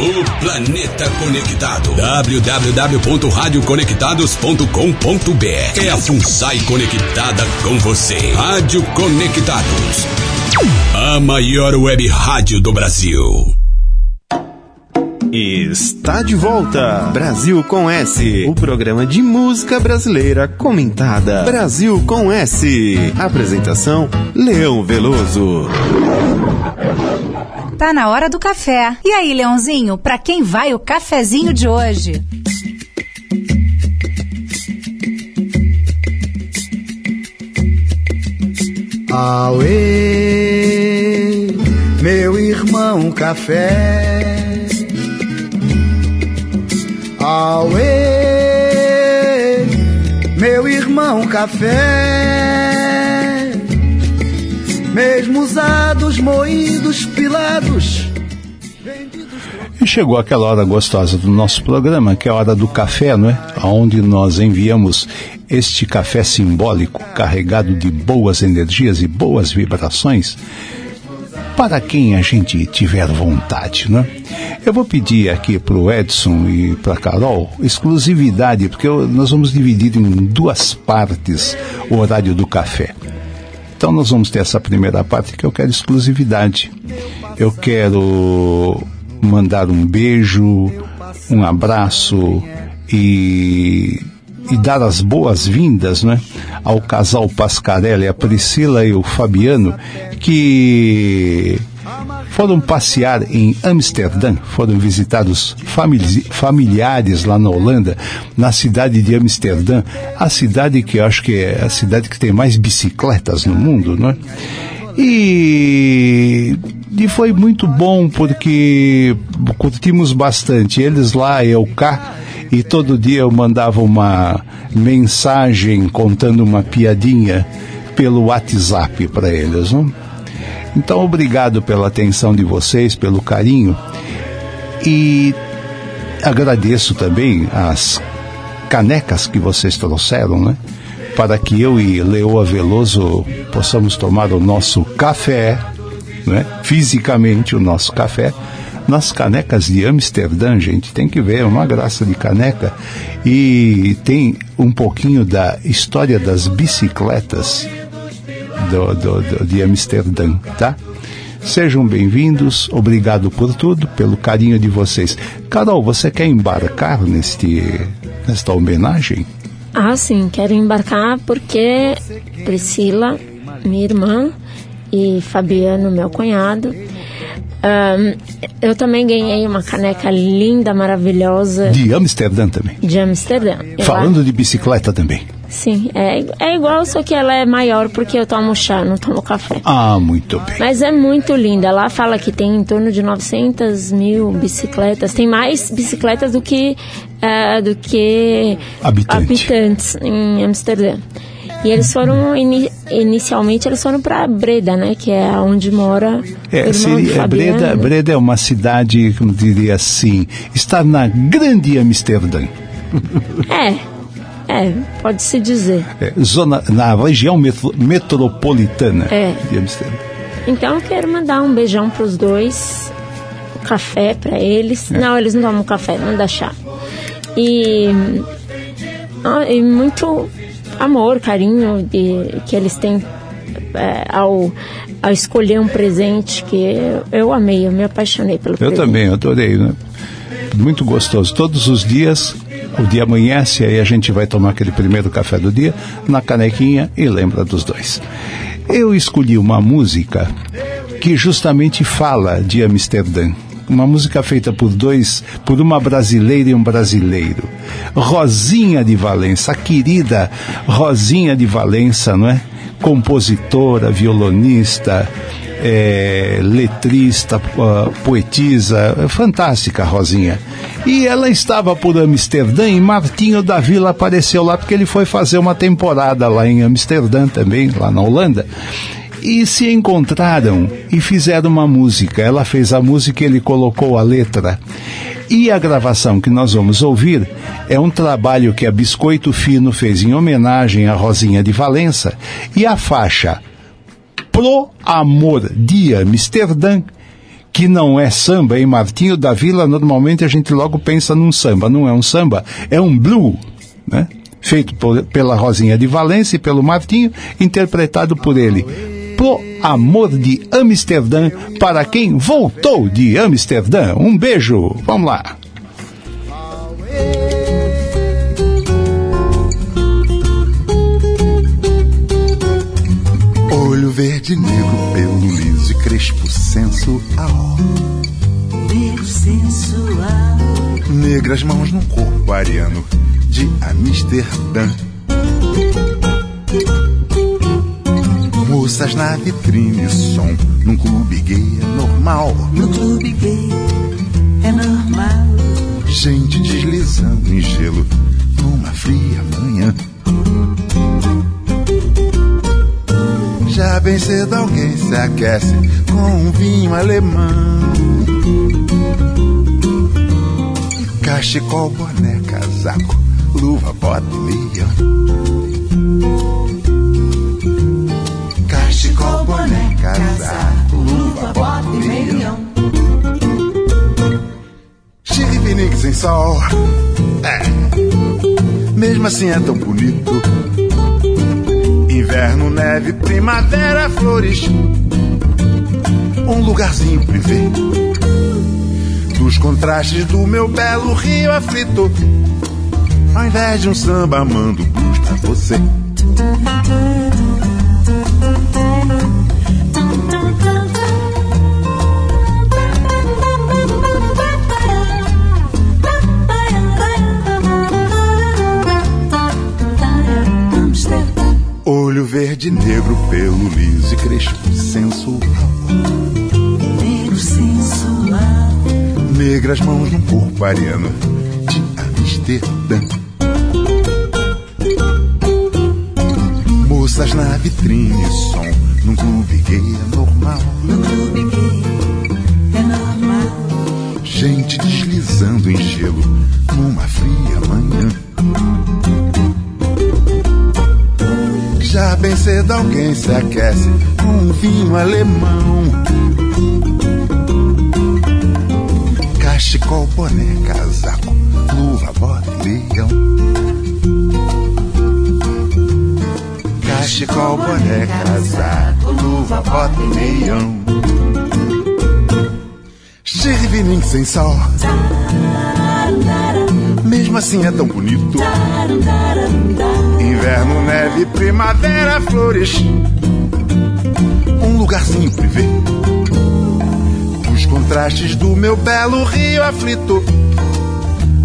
O planeta conectado. www.radioconectados.com.br É a FUNSAI conectada com você. Rádio Conectados. A maior web rádio do Brasil. Está de volta Brasil com S, o programa de música brasileira comentada. Brasil com S. Apresentação: Leão Veloso. Tá na hora do café. E aí, Leãozinho, pra quem vai o cafezinho de hoje? Aue, meu irmão café. Auê, meu irmão café. Mesmo usados, moídos, pilados. E chegou aquela hora gostosa do nosso programa, que é a hora do café, não é? Onde nós enviamos este café simbólico, carregado de boas energias e boas vibrações, para quem a gente tiver vontade, né? Eu vou pedir aqui para o Edson e para Carol exclusividade, porque eu, nós vamos dividir em duas partes o horário do café. Então nós vamos ter essa primeira parte que eu quero exclusividade. Eu quero mandar um beijo, um abraço e, e dar as boas-vindas né, ao casal Pascarelli, a Priscila e o Fabiano, que foram passear em Amsterdã, foram visitados famili familiares lá na Holanda, na cidade de Amsterdã, a cidade que eu acho que é a cidade que tem mais bicicletas no mundo, não é? E, e foi muito bom porque curtimos bastante. Eles lá, eu cá, e todo dia eu mandava uma mensagem contando uma piadinha pelo WhatsApp para eles. Não? Então, obrigado pela atenção de vocês, pelo carinho. E agradeço também as canecas que vocês trouxeram, né? Para que eu e Leoa Veloso possamos tomar o nosso café, né? fisicamente o nosso café, nas canecas de Amsterdã, gente. Tem que ver, é uma graça de caneca. E tem um pouquinho da história das bicicletas do, do, do, de Amsterdã, tá? Sejam bem-vindos, obrigado por tudo, pelo carinho de vocês. Carol, você quer embarcar neste, nesta homenagem? Ah, sim, quero embarcar porque Priscila, minha irmã, e Fabiano, meu cunhado. Um, eu também ganhei uma caneca linda, maravilhosa. De Amsterdã também. De Amsterdã. Falando de bicicleta também. Sim, é, é igual, só que ela é maior porque eu tomo chá, não tomo café. Ah, muito bem. Mas é muito linda. Lá fala que tem em torno de 900 mil bicicletas. Tem mais bicicletas do que, uh, do que Habitante. habitantes em Amsterdã. E eles foram, ini inicialmente, eles foram para Breda, né? Que é onde mora é, seria, Breda, Breda é uma cidade, como diria assim, está na grande Amsterdã. É, é, pode-se dizer. É, zona, na região metro, metropolitana é. de Amsterdã. Então eu quero mandar um beijão para os dois, café para eles. É. Não, eles não tomam café, manda chá. E, e muito amor, carinho de, que eles têm é, ao, ao escolher um presente que eu, eu amei, eu me apaixonei pelo eu presente. Eu também, adorei, né? Muito gostoso. Todos os dias o dia amanhece, aí a gente vai tomar aquele primeiro café do dia na canequinha e lembra dos dois. Eu escolhi uma música que justamente fala de Amsterdã. Uma música feita por dois, por uma brasileira e um brasileiro. Rosinha de Valença, a querida Rosinha de Valença, não é? Compositora, violonista, é, letrista, poetisa, fantástica, Rosinha. E ela estava por Amsterdã e Martinho da Vila apareceu lá porque ele foi fazer uma temporada lá em Amsterdã também, lá na Holanda. E se encontraram e fizeram uma música. Ela fez a música e ele colocou a letra. E a gravação que nós vamos ouvir é um trabalho que a Biscoito Fino fez em homenagem a Rosinha de Valença. E a faixa Pro Amor de Amsterdã, que não é samba, em Martinho da Vila, normalmente a gente logo pensa num samba. Não é um samba, é um blue, né? feito por, pela Rosinha de Valência e pelo Martinho, interpretado por ele. Pro Amor de Amsterdã, para quem voltou de Amsterdã. Um beijo, vamos lá. Olho verde, negro, pelo liso e crespo sensual. Negro sensual. Negras mãos no corpo ariano de Amsterdã. Moças na vitrine, som num clube gay é normal. No clube gay é normal. Gente deslizando em gelo numa fria manhã. Já bem cedo alguém se aquece com um vinho alemão. Cachecol, boné, casaco, luva, bota e meião. Casaco, luva, bota e meião. Chiripinique sem sol. É. Mesmo assim é tão bonito. Inverno, neve, primavera, flores. Um lugarzinho privê. Dos contrastes do meu belo rio aflito. Ao invés de um samba, mando blues pra você. Verde, negro, pelo liso e crespo sensual. Negro sensual. Negras mãos num corpo ariano de Amsterdã. Moças na vitrine, som num clube gay é normal. No clube gay é normal. Gente deslizando em gelo numa fria manhã. Já bem cedo alguém se aquece com um vinho alemão. Cachecol, boné, casaco, luva, bota e leão. Cachecol, boné, casaco, luva, bota e meião. Chirvinim sem sol. Mesmo assim é tão bonito. Inverno, neve, primavera, flores. Um lugarzinho privê. Os contrastes do meu belo rio aflito.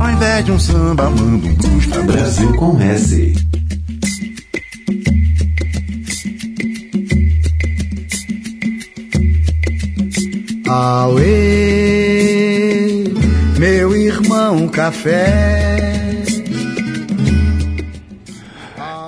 Ao invés de um samba, mando um blues pra Brasil com S. café.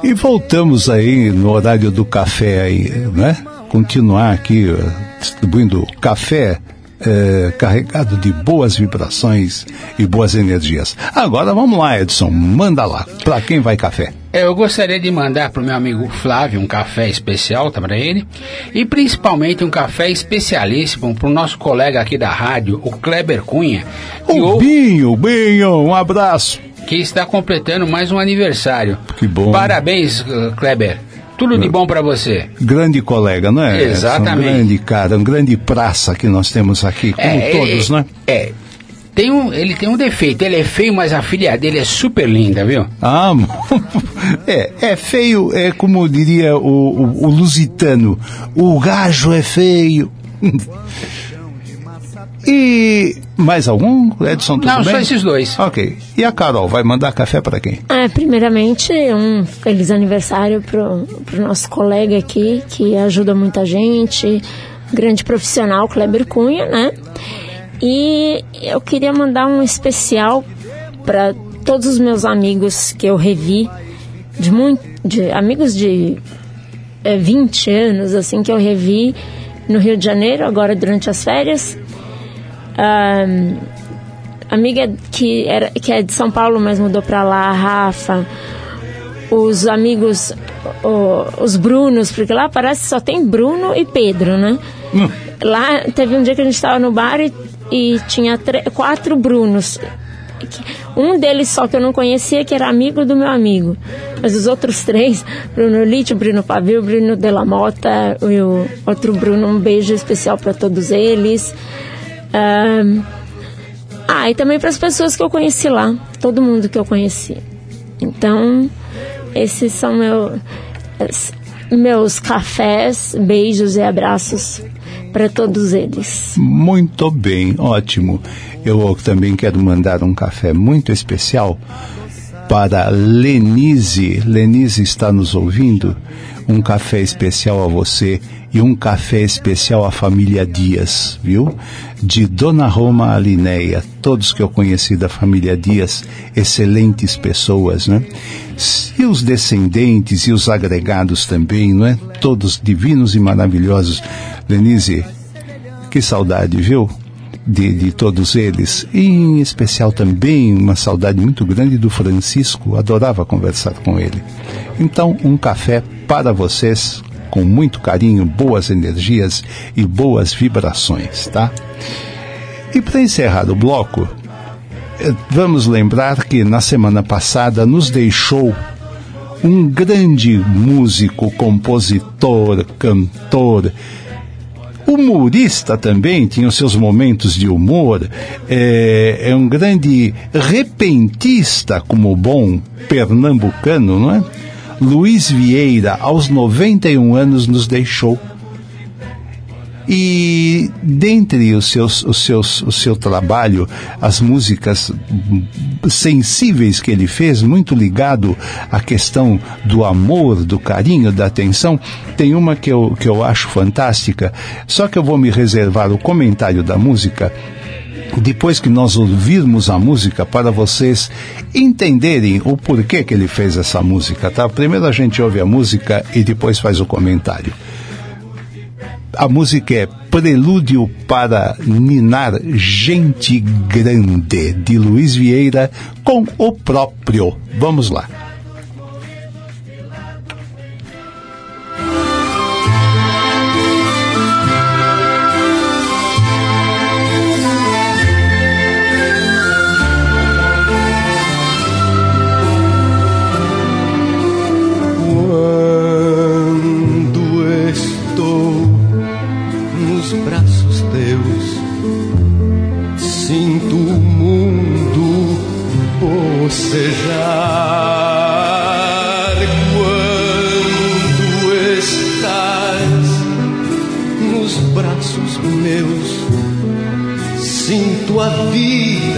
E voltamos aí no horário do café aí, né? Continuar aqui distribuindo café eh, carregado de boas vibrações e boas energias. Agora vamos lá, Edson, manda lá. Pra quem vai café? É, Eu gostaria de mandar para o meu amigo Flávio um café especial tá, para ele e principalmente um café especialíssimo para o nosso colega aqui da rádio, o Kleber Cunha, O ou- Binho, Binho, um abraço. que está completando mais um aniversário. Que bom. Parabéns, uh, Kleber. Tudo de bom para você. Grande colega, não é? Edson? Exatamente. Um grande cara, um grande praça que nós temos aqui, como É, todos, é, né? É. Tem um, ele tem um defeito, ele é feio, mas a filha dele é super linda, viu? Ah, é, é feio, é como diria o, o, o lusitano, o gajo é feio. E mais algum, Edson, tudo Não, bem? só esses dois. Ok. E a Carol, vai mandar café para quem? É, primeiramente, um feliz aniversário pro, pro nosso colega aqui, que ajuda muita gente, grande profissional, Kleber Cunha, né? E eu queria mandar um especial para todos os meus amigos que eu revi, de, muito, de amigos de é, 20 anos, assim, que eu revi no Rio de Janeiro, agora durante as férias. Ahn, amiga que, era, que é de São Paulo, mas mudou pra lá, a Rafa, os amigos, o- os Brunos, porque lá parece que só tem Bruno e Pedro, né? Lá teve um dia que a gente tava no bar e, e tinha quatro Brunos. Um deles só que eu não conhecia, que era amigo do meu amigo. Mas os outros três, Bruno Lítio, Bruno Pavio, Bruno Della Mota e o outro Bruno, um beijo especial para todos eles. Ah, e também para as pessoas que eu conheci lá, todo mundo que eu conheci. Então, esses são meu, meus cafés, beijos e abraços para todos eles. Muito bem, ótimo. Eu também quero mandar um café muito especial para Lenise. Lenise está nos ouvindo? Um café especial a você e um café especial à família Dias, viu? De Dona Roma a todos que eu conheci da família Dias, excelentes pessoas, né? E os descendentes e os agregados também, não é? Todos divinos e maravilhosos. Lenise, que saudade, viu? De, de, todos eles, e em especial também uma saudade muito grande do Francisco, adorava conversar com ele. Então, um café para vocês, com muito carinho, boas energias e boas vibrações, tá? E para encerrar o bloco, eh, vamos lembrar que na semana passada nos deixou um grande músico, compositor, cantor, humorista também, tinha os seus momentos de humor, é, é, um grande repentista como bom pernambucano, não é? Luiz Vieira, aos 91 anos, nos deixou. E dentre os seus, os seus, o seu trabalho, as músicas sensíveis que ele fez, muito ligado à questão do amor, do carinho, da atenção, tem uma que eu, que eu acho fantástica, só que eu vou me reservar o comentário da música depois que nós ouvirmos a música para vocês entenderem o porquê que ele fez essa música, tá? Primeiro a gente ouve a música e depois faz o comentário. A música é Prelúdio para Ninar Gente Grande, de Luiz Vieira, com o próprio. Vamos lá.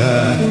Vida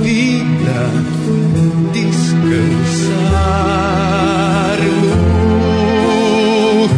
vida descansar. No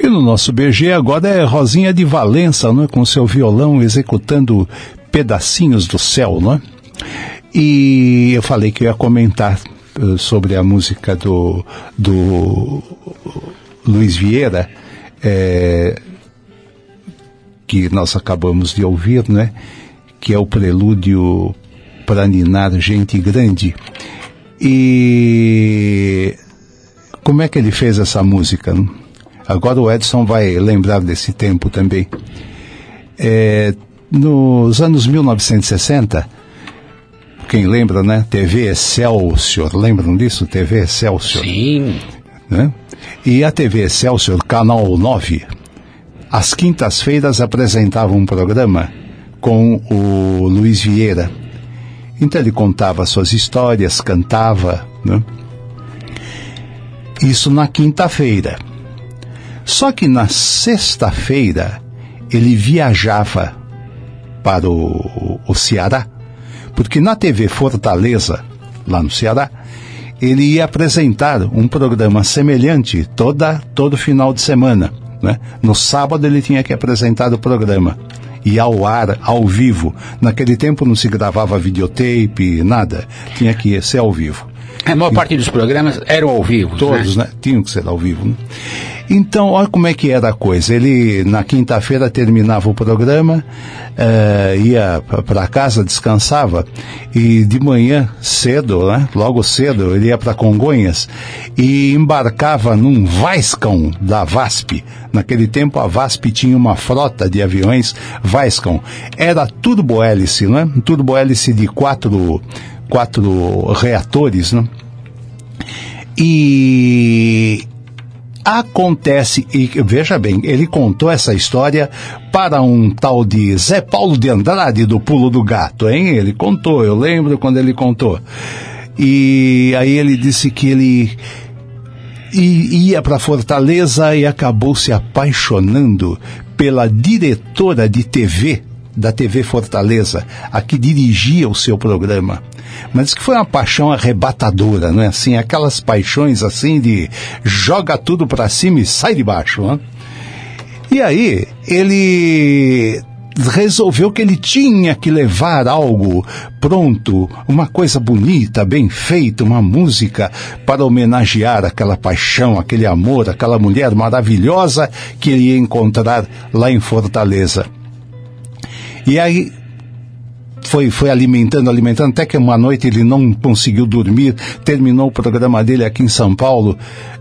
E no nosso BG agora é Rosinha de Valença, né, com seu violão executando pedacinhos do céu, né? E eu falei que eu ia comentar sobre a música do, do Luiz Vieira, eh, que nós acabamos de ouvir, né? Que é o prelúdio para ninar gente grande. E como é que ele fez essa música? Agora o Edson vai lembrar desse tempo também. É, nos anos 1960, quem lembra, né? TV Excelsior, lembram disso? TV Excelsior. Sim. Né? E a TV Excelsior, canal 9, às quintas-feiras apresentava um programa com o Luiz Vieira. Então ele contava suas histórias, cantava, né? Isso na quinta-feira. Só que na sexta-feira ele viajava para o, o, Ceará, porque na TV Fortaleza, lá no Ceará, ele ia apresentar um programa semelhante toda todo final de semana. Né? No sábado ele tinha que apresentar o programa e ao ar, ao vivo. Naquele tempo não se gravava videotape, nada. Tinha que ser ao vivo. A maior parte dos programas eram ao vivo. Todos, né? né? Tinham que ser ao vivo. Né? Então, olha como é que era a coisa. Ele, na quinta-feira, terminava o programa, uh, ia para casa, descansava, e de manhã, cedo, né? logo cedo, ele ia para Congonhas e embarcava num Vaiscão da VASP. Naquele tempo, a VASP tinha uma frota de aviões Vaiscão. Era turbohélice, né? Turbohélice de quatro, quatro reatores, né? E acontece, e veja bem, ele contou essa história para um tal de Zé Paulo de Andrade do Pulo do Gato, hein? Ele contou, eu lembro quando ele contou. E aí ele disse que ele ia para Fortaleza e acabou se apaixonando pela diretora de TV da TV Fortaleza, a que dirigia o seu programa. Mas que foi uma paixão arrebatadora, não é assim? Aquelas paixões assim de joga tudo para cima e sai de baixo, né? E aí, ele resolveu que ele tinha que levar algo pronto, uma coisa bonita, bem feita, uma música para homenagear aquela paixão, aquele amor, aquela mulher maravilhosa que ele ia encontrar lá em Fortaleza. E aí foi, foi alimentando, alimentando, até que uma noite ele não conseguiu dormir, terminou o programa dele aqui em São Paulo,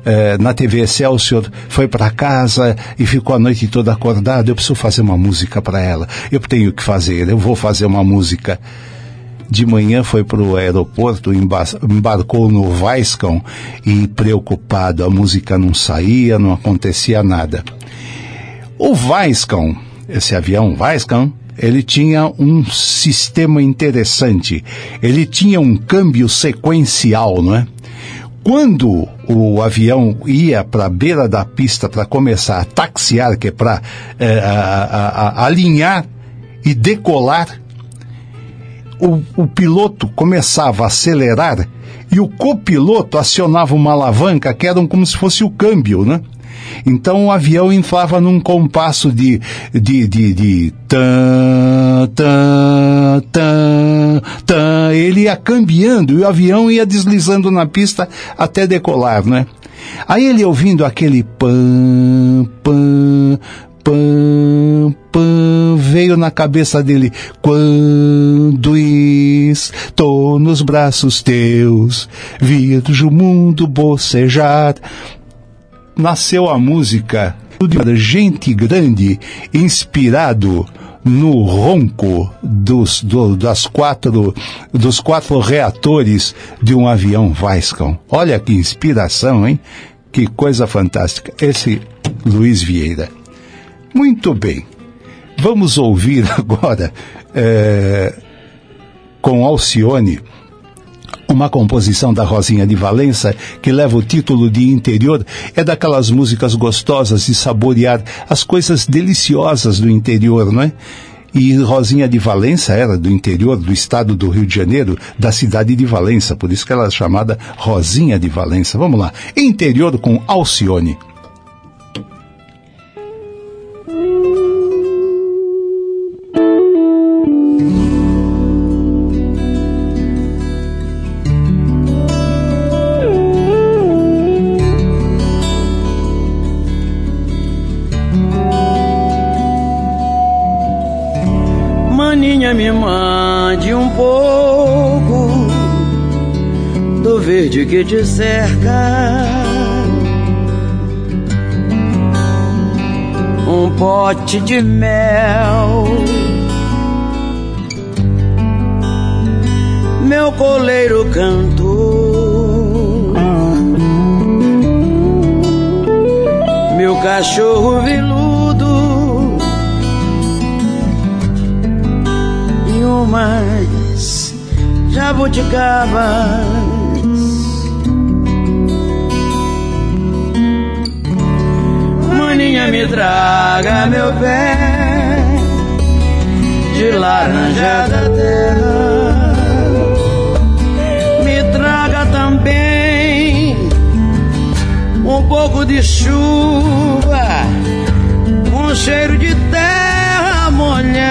eh, na TV Excelsior, foi para casa e ficou a noite toda acordado. Eu preciso fazer uma música para ela. Eu tenho que fazer, eu vou fazer uma música. De manhã foi para o aeroporto, embarcou no Vaiscão e preocupado, a música não saía, não acontecia nada. O Vaiscão, esse avião Vaiscão, ele tinha um sistema interessante. Ele tinha um câmbio sequencial, não é? Quando o avião ia para a beira da pista para começar a taxiar, que é para é, alinhar e decolar, o, o piloto começava a acelerar e o copiloto acionava uma alavanca que era como se fosse o câmbio, né? Então o avião inflava num compasso de, de, de, de tan, tan, tan, tan. Ele ia cambiando e o avião ia deslizando na pista até decolar, né? Aí ele ouvindo aquele pam, pam, pam, pam, veio na cabeça dele, quando estou nos braços teus, vejo o mundo bocejar, nasceu a música Gente Grande, inspirado no ronco dos, do, das quatro, dos quatro reatores de um avião Vaiscão. Olha que inspiração, hein? Que coisa fantástica. Esse Luiz Vieira. Muito bem. Vamos ouvir agora é, com Alcione uma composição da Rosinha de Valença, que leva o título de Interior, é daquelas músicas gostosas de saborear as coisas deliciosas do interior, não é? E Rosinha de Valença era do interior do estado do Rio de Janeiro, da cidade de Valença, por isso que ela é chamada Rosinha de Valença. Vamos lá. Interior com Alcione. Que te cerca. Um pote de mel. Meu coleiro cantou. Meu cachorro veludo. E umas jabuticabas. Maninha, me traga meu pé de laranja da terra. Me traga também um pouco de chuva com cheiro de terra molhada.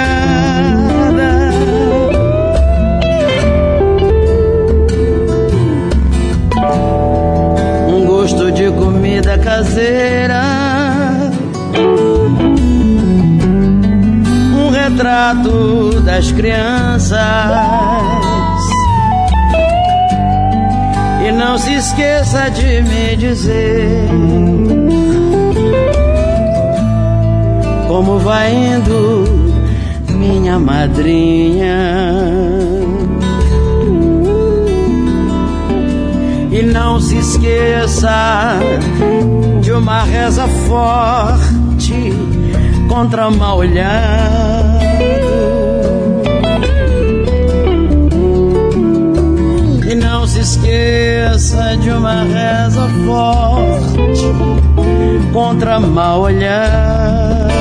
Um gosto de comida caseira. Retrato das crianças. E não se esqueça de me dizer como vai indo minha madrinha. E não se esqueça de uma reza forte contra mal olhado. Esqueça de uma reza forte contra mal olhado.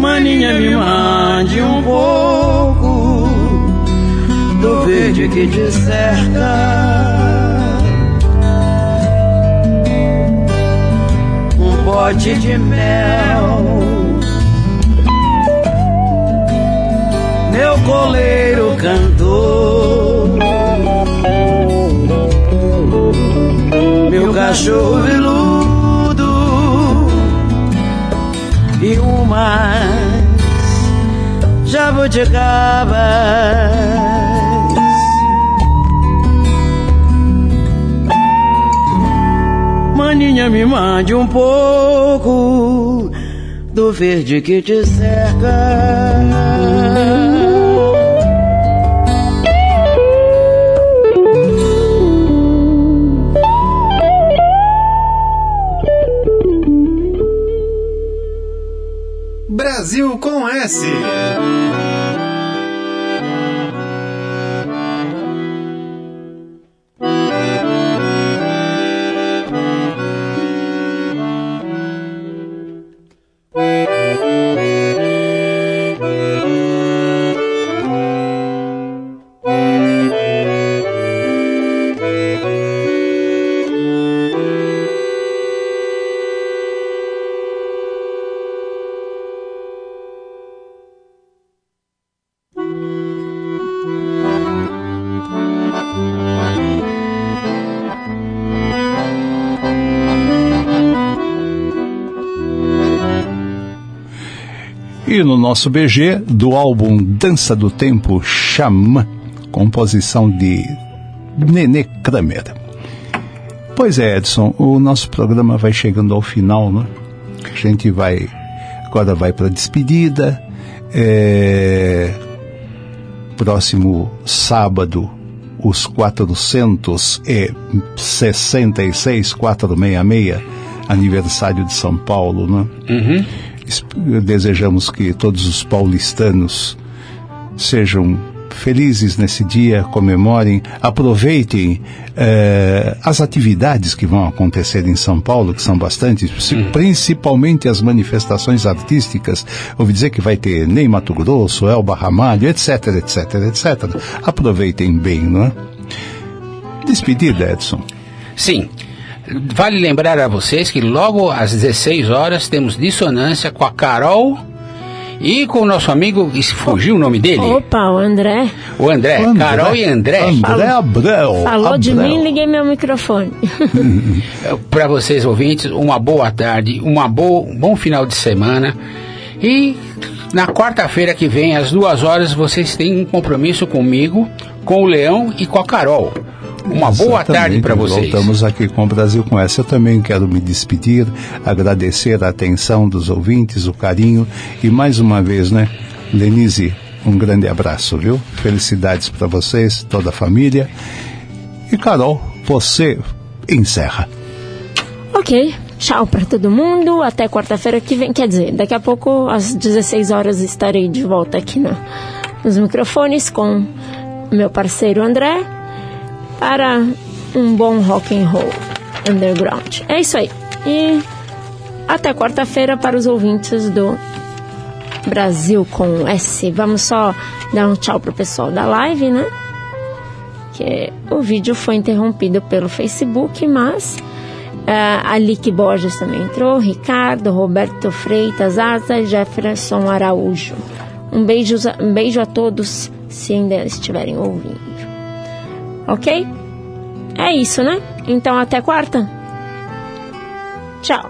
Maninha, me mande um pouco do verde que te cerca. Um pote de mel. Meu coleiro cantou. Meu cachorro veludo e umas jabuticabas. Maninha, me mande um pouco do verde que te cerca. Brasil com S. No nosso BG, do álbum Dança do Tempo Xamã, composição de Nenê Kramer. Pois é, Edson, o nosso programa vai chegando ao final, né? A gente vai, agora vai para despedida. É, próximo sábado, os 466, 466, aniversário de São Paulo, né? Uhum. Es- Desejamos que todos os paulistanos sejam felizes nesse dia, comemorem, aproveitem eh, as atividades que vão acontecer em São Paulo, que são bastantes, se- principalmente as manifestações artísticas. Ouvi dizer que vai ter Ney Mato Grosso, Elba Ramalho, etc, etc, etc. Aproveitem bem, não é? Despedida, Edson. Sim. Vale lembrar a vocês que logo às 16 horas temos dissonância com a Carol e com o nosso amigo, e se fugiu o nome dele? Opa, o André. O André. Carol e André. André Abreu. Falou de Abreu. mim, liguei meu microfone. Para vocês ouvintes, uma boa tarde, uma boa, um bom final de semana. E na quarta-feira que vem, às duas horas, vocês têm um compromisso comigo, com o Leão e com a Carol. Uma boa tarde para vocês. Voltamos aqui com o Brasil com essa. Eu também quero me despedir, agradecer a atenção dos ouvintes, o carinho e mais uma vez, né, Lenise, um grande abraço, viu? Felicidades para vocês, toda a família. E Carol, você encerra. Ok, tchau pra todo mundo. Até quarta-feira que vem. Quer dizer, daqui a pouco, às 16 horas, estarei de volta aqui na- nos microfones com meu parceiro André para um bom rock and roll underground. É isso aí. E até quarta-feira para os ouvintes do Brasil com S. Vamos só dar um tchau pro pessoal da live, né? Que o vídeo foi interrompido pelo Facebook, mas ah, a Lick Borges também entrou, Ricardo, Roberto Freitas, Asa e Jefferson Araújo. Um beijo, um beijo a todos, se ainda estiverem ouvindo. Ok? É isso, né? Então até quarta. Tchau.